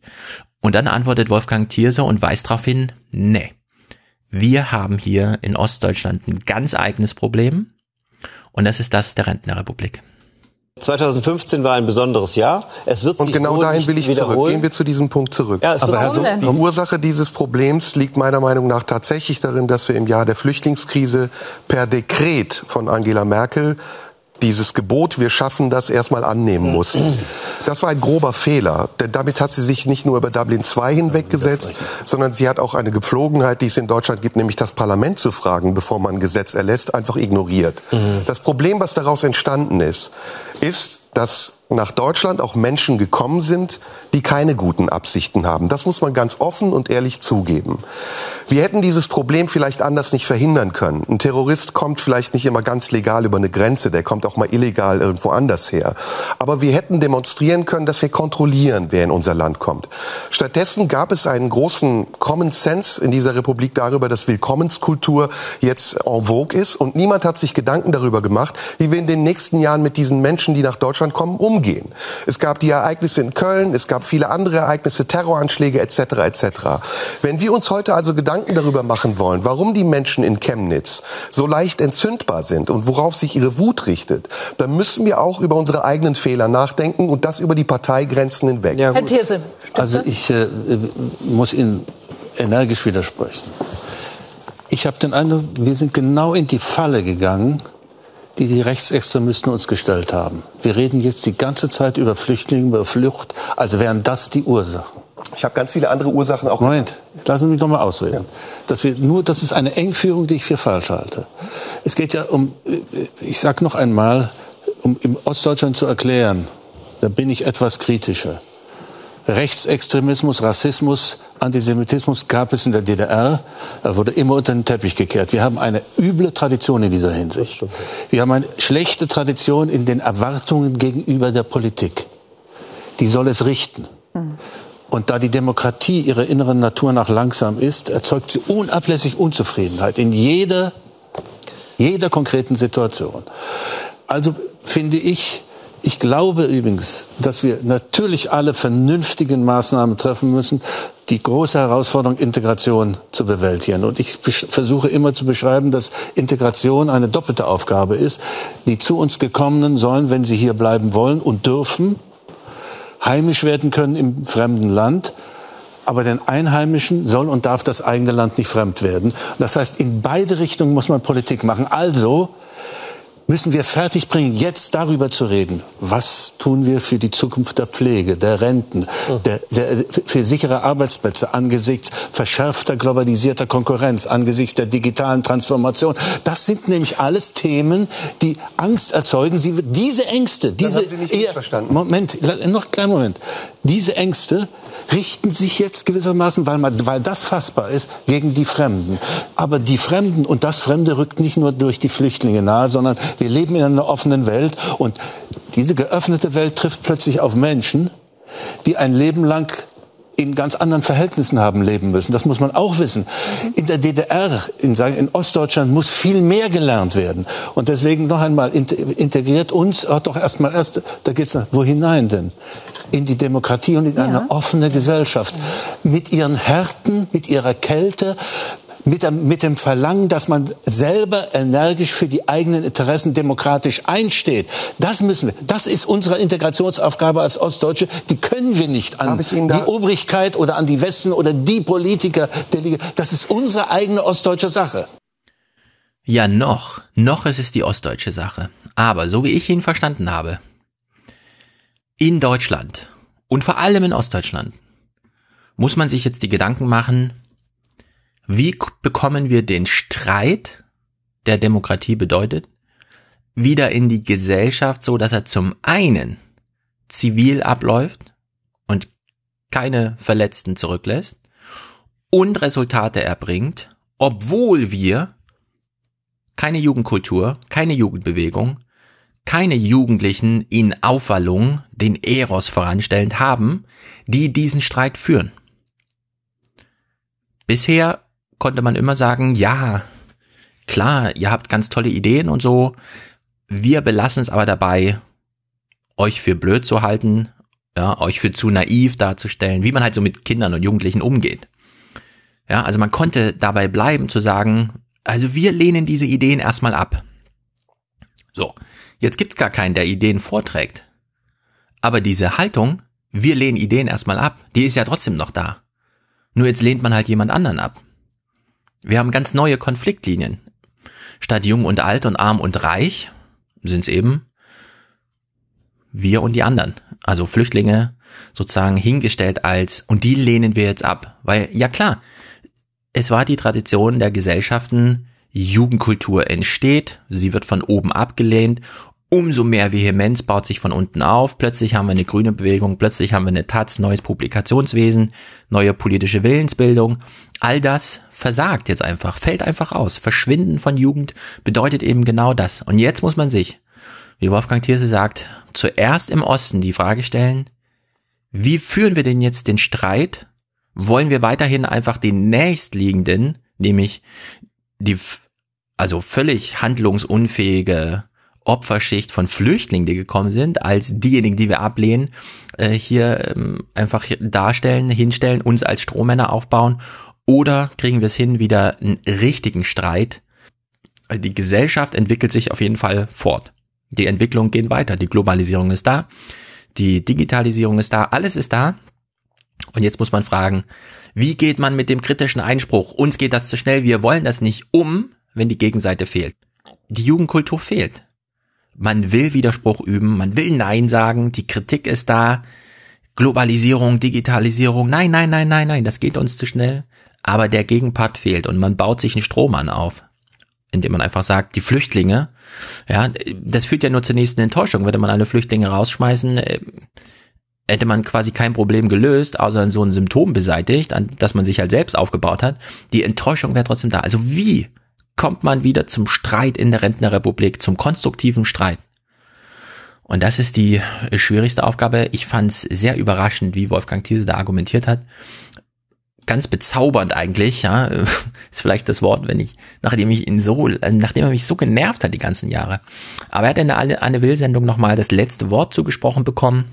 Und dann antwortet Wolfgang Thierse und weist darauf hin, nee, wir haben hier in Ostdeutschland ein ganz eigenes Problem. Und das ist das der Rentnerrepublik. 2015 war ein besonderes Jahr. Es wird und sich genau so dahin will ich wiederholen. zurück. Gehen wir zu diesem Punkt zurück. Ja, Aber Herr so- Sum- die Ursache dieses Problems liegt meiner Meinung nach tatsächlich darin, dass wir im Jahr der Flüchtlingskrise per Dekret von Angela Merkel dieses Gebot, wir schaffen das, erstmal annehmen mussten. Das war ein grober Fehler, denn damit hat sie sich nicht nur über Dublin II hinweggesetzt, sondern sie hat auch eine Gepflogenheit, die es in Deutschland gibt, nämlich das Parlament zu fragen, bevor man ein Gesetz erlässt, einfach ignoriert. Das Problem, was daraus entstanden ist, ist, dass nach Deutschland auch Menschen gekommen sind, die keine guten Absichten haben. Das muss man ganz offen und ehrlich zugeben. Wir hätten dieses Problem vielleicht anders nicht verhindern können. Ein Terrorist kommt vielleicht nicht immer ganz legal über eine Grenze, der kommt auch mal illegal irgendwo anders her. Aber wir hätten demonstrieren können, dass wir kontrollieren, wer in unser Land kommt. Stattdessen gab es einen großen Common Sense in dieser Republik darüber, dass Willkommenskultur jetzt en vogue ist und niemand hat sich Gedanken darüber gemacht, wie wir in den nächsten Jahren mit diesen Menschen, die nach Deutschland kommen, umgehen. Es gab die Ereignisse in Köln, es gab viele andere Ereignisse, Terroranschläge etc. etc. Wenn wir uns heute also Gedanken darüber machen wollen, warum die Menschen in Chemnitz so leicht entzündbar sind und worauf sich ihre Wut richtet, dann müssen wir auch über unsere eigenen Fehler nachdenken und das über die Parteigrenzen hinweg. Herr Thierse. Also ich äh, muss Ihnen energisch widersprechen. Ich habe den Eindruck, wir sind genau in die Falle gegangen, die die Rechtsextremisten uns gestellt haben. Wir reden jetzt die ganze Zeit über Flüchtlinge, über Flucht, als wären das die Ursachen. Ich habe ganz viele andere Ursachen auch. Moment, lassen Sie mich doch mal ausreden. Dass wir nur, das ist eine Engführung, die ich für falsch halte. Es geht ja um, äh, ich sage noch einmal, um im Ostdeutschland zu erklären, da bin ich etwas kritischer. Rechtsextremismus, Rassismus, Antisemitismus gab es in der DDR. Er wurde immer unter den Teppich gekehrt. Wir haben eine üble Tradition in dieser Hinsicht. Wir haben eine schlechte Tradition in den Erwartungen gegenüber der Politik. Die soll es richten. Und da die Demokratie ihrer inneren Natur nach langsam ist, erzeugt sie unablässig Unzufriedenheit in jeder, jeder konkreten Situation. Also finde ich, ich glaube übrigens, dass wir natürlich alle vernünftigen Maßnahmen treffen müssen, die große Herausforderung Integration zu bewältigen. Und ich versuche immer zu beschreiben, dass Integration eine doppelte Aufgabe ist. Die zu uns gekommenen sollen, wenn sie hier bleiben wollen und dürfen, heimisch werden können im fremden Land. Aber den Einheimischen soll und darf das eigene Land nicht fremd werden. Das heißt, in beide Richtungen muss man Politik machen. Also müssen wir fertigbringen, jetzt darüber zu reden, was tun wir für die Zukunft der Pflege, der Renten, der, der, für sichere Arbeitsplätze angesichts verschärfter globalisierter Konkurrenz, angesichts der digitalen Transformation. Das sind nämlich alles Themen, die Angst erzeugen. Sie, diese Ängste, diese haben Sie nicht eher- verstanden. Moment, noch einen kleinen Moment. Diese Ängste richten sich jetzt gewissermaßen, weil, man, weil das fassbar ist, gegen die Fremden. Aber die Fremden und das Fremde rückt nicht nur durch die Flüchtlinge nahe, sondern wir leben in einer offenen Welt und diese geöffnete Welt trifft plötzlich auf Menschen, die ein Leben lang in ganz anderen Verhältnissen haben leben müssen. Das muss man auch wissen. In der DDR, in, in Ostdeutschland muss viel mehr gelernt werden. Und deswegen noch einmal, integriert uns auch doch erstmal erst, da geht's nach, wo hinein denn? In die Demokratie und in ja. eine offene Gesellschaft. Mit ihren Härten, mit ihrer Kälte, mit dem, mit dem Verlangen, dass man selber energisch für die eigenen Interessen demokratisch einsteht. Das müssen wir. Das ist unsere Integrationsaufgabe als Ostdeutsche. Die können wir nicht an die Obrigkeit oder an die Westen oder die Politiker delegieren. Das ist unsere eigene ostdeutsche Sache. Ja, noch. Noch ist es die ostdeutsche Sache. Aber so wie ich ihn verstanden habe, in Deutschland und vor allem in Ostdeutschland muss man sich jetzt die Gedanken machen, wie bekommen wir den Streit, der Demokratie bedeutet, wieder in die Gesellschaft, so dass er zum einen zivil abläuft und keine Verletzten zurücklässt und Resultate erbringt, obwohl wir keine Jugendkultur, keine Jugendbewegung, keine Jugendlichen in Aufwallung, den Eros voranstellend haben, die diesen Streit führen. Bisher konnte man immer sagen, ja, klar, ihr habt ganz tolle Ideen und so. Wir belassen es aber dabei, euch für blöd zu halten, ja, euch für zu naiv darzustellen, wie man halt so mit Kindern und Jugendlichen umgeht. Ja, also man konnte dabei bleiben zu sagen, also wir lehnen diese Ideen erstmal ab. So, jetzt gibt's gar keinen, der Ideen vorträgt. Aber diese Haltung, wir lehnen Ideen erstmal ab, die ist ja trotzdem noch da. Nur jetzt lehnt man halt jemand anderen ab. Wir haben ganz neue Konfliktlinien. Statt jung und alt und arm und reich sind es eben wir und die anderen. Also Flüchtlinge sozusagen hingestellt als, und die lehnen wir jetzt ab. Weil, ja klar, es war die Tradition der Gesellschaften, Jugendkultur entsteht, sie wird von oben abgelehnt umso mehr Vehemenz baut sich von unten auf. Plötzlich haben wir eine grüne Bewegung, plötzlich haben wir eine Taz, neues Publikationswesen, neue politische Willensbildung. All das versagt jetzt einfach, fällt einfach aus. Verschwinden von Jugend bedeutet eben genau das. Und jetzt muss man sich, wie Wolfgang Thierse sagt, zuerst im Osten die Frage stellen, wie führen wir denn jetzt den Streit? Wollen wir weiterhin einfach den nächstliegenden, nämlich die, also völlig handlungsunfähige Opferschicht von Flüchtlingen, die gekommen sind, als diejenigen, die wir ablehnen, äh, hier ähm, einfach darstellen, hinstellen, uns als Strohmänner aufbauen? Oder kriegen wir es hin, wieder einen richtigen Streit? Die Gesellschaft entwickelt sich auf jeden Fall fort. Die Entwicklungen gehen weiter. Die Globalisierung ist da. Die Digitalisierung ist da. Alles ist da. Und jetzt muss man fragen, wie geht man mit dem kritischen Einspruch? Uns geht das zu schnell. Wir wollen das nicht um, wenn die Gegenseite fehlt. Die Jugendkultur fehlt man will Widerspruch üben, man will Nein sagen, die Kritik ist da, Globalisierung, Digitalisierung, nein, nein, nein, nein, nein, das geht uns zu schnell. Aber der Gegenpart fehlt und man baut sich einen Strohmann auf, indem man einfach sagt, die Flüchtlinge, ja, das führt ja nur zur nächsten Enttäuschung. Würde man alle Flüchtlinge rausschmeißen, äh, hätte man quasi kein Problem gelöst, außer so ein Symptom beseitigt, an das man sich halt selbst aufgebaut hat. Die Enttäuschung wäre trotzdem da. Also wie kommt man wieder zum Streit in der Rentnerrepublik, zum konstruktiven Streit. Und das ist die schwierigste Aufgabe. Ich fand es sehr überraschend, wie Wolfgang Thiese da argumentiert hat. Ganz bezaubernd eigentlich, ja, ist vielleicht das Wort, wenn ich, nachdem ich ihn so, nachdem er mich so genervt hat die ganzen Jahre. Aber er hat in der Anne Will-Sendung nochmal das letzte Wort zugesprochen bekommen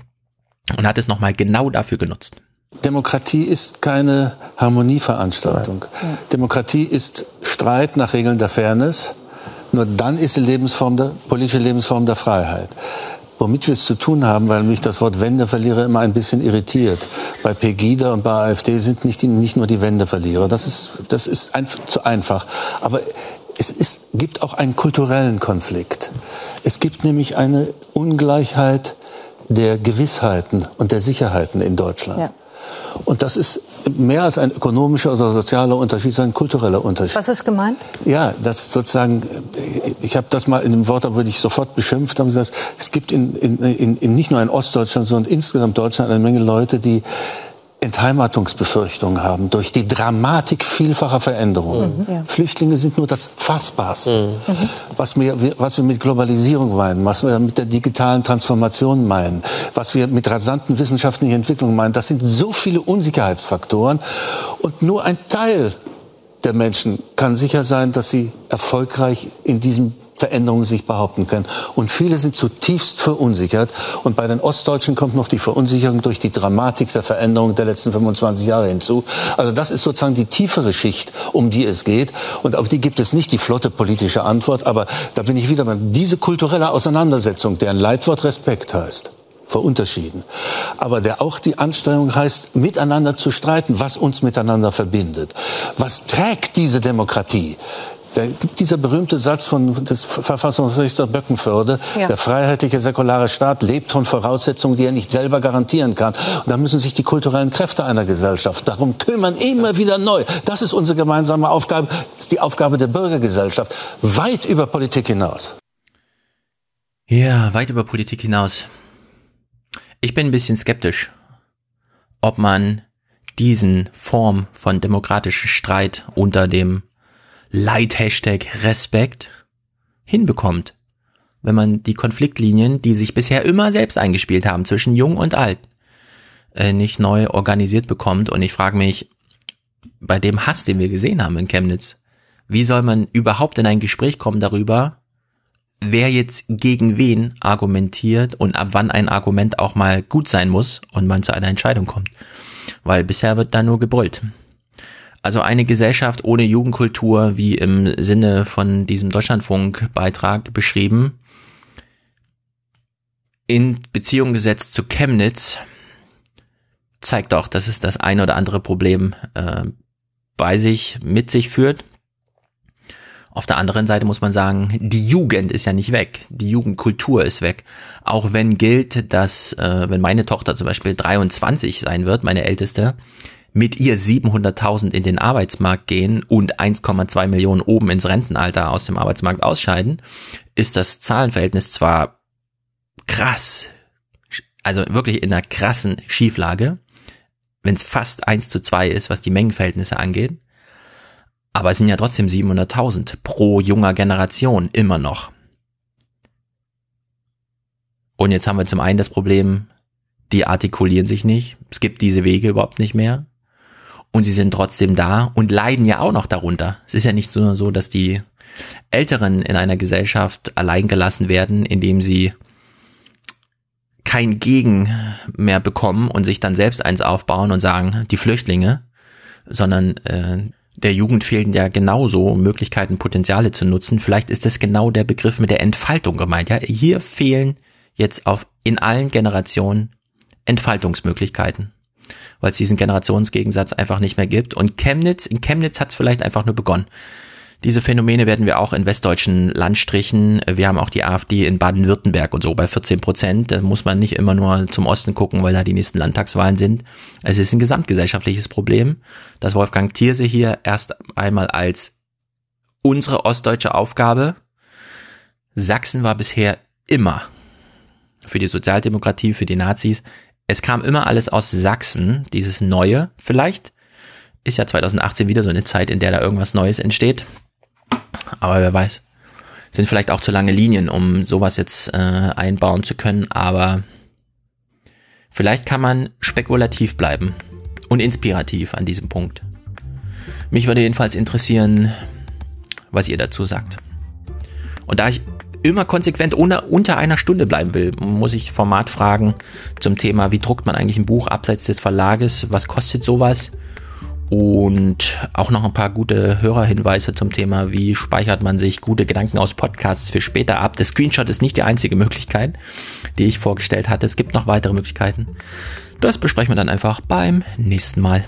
und hat es nochmal genau dafür genutzt. Demokratie ist keine Harmonieveranstaltung. Ja. Demokratie ist Streit nach Regeln der Fairness. Nur dann ist die Lebensform der, politische Lebensform der Freiheit. Womit wir es zu tun haben, weil mich das Wort Wendeverlierer immer ein bisschen irritiert. Bei Pegida und bei AfD sind nicht, die, nicht nur die Wendeverlierer. Das ist, das ist ein, zu einfach. Aber es ist, gibt auch einen kulturellen Konflikt. Es gibt nämlich eine Ungleichheit der Gewissheiten und der Sicherheiten in Deutschland. Ja. Und das ist mehr als ein ökonomischer oder sozialer Unterschied, sondern ein kultureller Unterschied. Was ist gemeint? Ja, das sozusagen, ich habe das mal in dem Wort, da würde ich sofort beschimpft, haben gesagt, es gibt in, in, in, nicht nur in Ostdeutschland, sondern insgesamt Deutschland eine Menge Leute, die Entheimatungsbefürchtungen haben durch die Dramatik vielfacher Veränderungen. Mhm, ja. Flüchtlinge sind nur das Fassbarste. Mhm. Was, wir, was wir mit Globalisierung meinen, was wir mit der digitalen Transformation meinen, was wir mit rasanten wissenschaftlichen Entwicklungen meinen, das sind so viele Unsicherheitsfaktoren und nur ein Teil der Menschen kann sicher sein, dass sie erfolgreich in diesem Veränderungen sich behaupten können. Und viele sind zutiefst verunsichert. Und bei den Ostdeutschen kommt noch die Verunsicherung durch die Dramatik der Veränderungen der letzten 25 Jahre hinzu. Also das ist sozusagen die tiefere Schicht, um die es geht. Und auf die gibt es nicht die flotte politische Antwort. Aber da bin ich wieder bei diese kulturelle Auseinandersetzung, deren Leitwort Respekt heißt vor Unterschieden, aber der auch die Anstrengung heißt, miteinander zu streiten, was uns miteinander verbindet. Was trägt diese Demokratie? Da gibt dieser berühmte Satz von des Verfassungsrichter Böckenförde, ja. der freiheitliche säkulare Staat lebt von Voraussetzungen, die er nicht selber garantieren kann. Und da müssen sich die kulturellen Kräfte einer Gesellschaft darum kümmern, immer wieder neu. Das ist unsere gemeinsame Aufgabe, das ist die Aufgabe der Bürgergesellschaft, weit über Politik hinaus. Ja, weit über Politik hinaus. Ich bin ein bisschen skeptisch, ob man diesen Form von demokratischen Streit unter dem Light-Hashtag Respekt hinbekommt, wenn man die Konfliktlinien, die sich bisher immer selbst eingespielt haben zwischen Jung und Alt, äh, nicht neu organisiert bekommt. Und ich frage mich, bei dem Hass, den wir gesehen haben in Chemnitz, wie soll man überhaupt in ein Gespräch kommen darüber, wer jetzt gegen wen argumentiert und ab wann ein Argument auch mal gut sein muss und man zu einer Entscheidung kommt. Weil bisher wird da nur gebrüllt. Also eine Gesellschaft ohne Jugendkultur, wie im Sinne von diesem Deutschlandfunk-Beitrag beschrieben, in Beziehung gesetzt zu Chemnitz, zeigt doch, dass es das ein oder andere Problem äh, bei sich, mit sich führt. Auf der anderen Seite muss man sagen, die Jugend ist ja nicht weg. Die Jugendkultur ist weg. Auch wenn gilt, dass, äh, wenn meine Tochter zum Beispiel 23 sein wird, meine älteste, mit ihr 700.000 in den Arbeitsmarkt gehen und 1,2 Millionen oben ins Rentenalter aus dem Arbeitsmarkt ausscheiden, ist das Zahlenverhältnis zwar krass, also wirklich in einer krassen Schieflage, wenn es fast 1 zu 2 ist, was die Mengenverhältnisse angeht, aber es sind ja trotzdem 700.000 pro junger Generation immer noch. Und jetzt haben wir zum einen das Problem, die artikulieren sich nicht, es gibt diese Wege überhaupt nicht mehr und sie sind trotzdem da und leiden ja auch noch darunter. Es ist ja nicht nur so, dass die Älteren in einer Gesellschaft allein gelassen werden, indem sie kein Gegen mehr bekommen und sich dann selbst eins aufbauen und sagen, die Flüchtlinge, sondern äh, der Jugend fehlen ja genauso Möglichkeiten, Potenziale zu nutzen. Vielleicht ist das genau der Begriff mit der Entfaltung gemeint. Ja, hier fehlen jetzt auf in allen Generationen Entfaltungsmöglichkeiten weil es diesen Generationsgegensatz einfach nicht mehr gibt. Und Chemnitz, in Chemnitz hat es vielleicht einfach nur begonnen. Diese Phänomene werden wir auch in westdeutschen Landstrichen, wir haben auch die AfD in Baden-Württemberg und so bei 14 Prozent. Da muss man nicht immer nur zum Osten gucken, weil da die nächsten Landtagswahlen sind. Es ist ein gesamtgesellschaftliches Problem, dass Wolfgang Thierse hier erst einmal als unsere ostdeutsche Aufgabe. Sachsen war bisher immer für die Sozialdemokratie, für die Nazis es kam immer alles aus Sachsen, dieses Neue. Vielleicht ist ja 2018 wieder so eine Zeit, in der da irgendwas Neues entsteht. Aber wer weiß. Sind vielleicht auch zu lange Linien, um sowas jetzt äh, einbauen zu können. Aber vielleicht kann man spekulativ bleiben und inspirativ an diesem Punkt. Mich würde jedenfalls interessieren, was ihr dazu sagt. Und da ich immer konsequent ohne, unter einer Stunde bleiben will, muss ich Format fragen zum Thema, wie druckt man eigentlich ein Buch abseits des Verlages, was kostet sowas? Und auch noch ein paar gute Hörerhinweise zum Thema, wie speichert man sich gute Gedanken aus Podcasts für später ab. Der Screenshot ist nicht die einzige Möglichkeit, die ich vorgestellt hatte. Es gibt noch weitere Möglichkeiten. Das besprechen wir dann einfach beim nächsten Mal.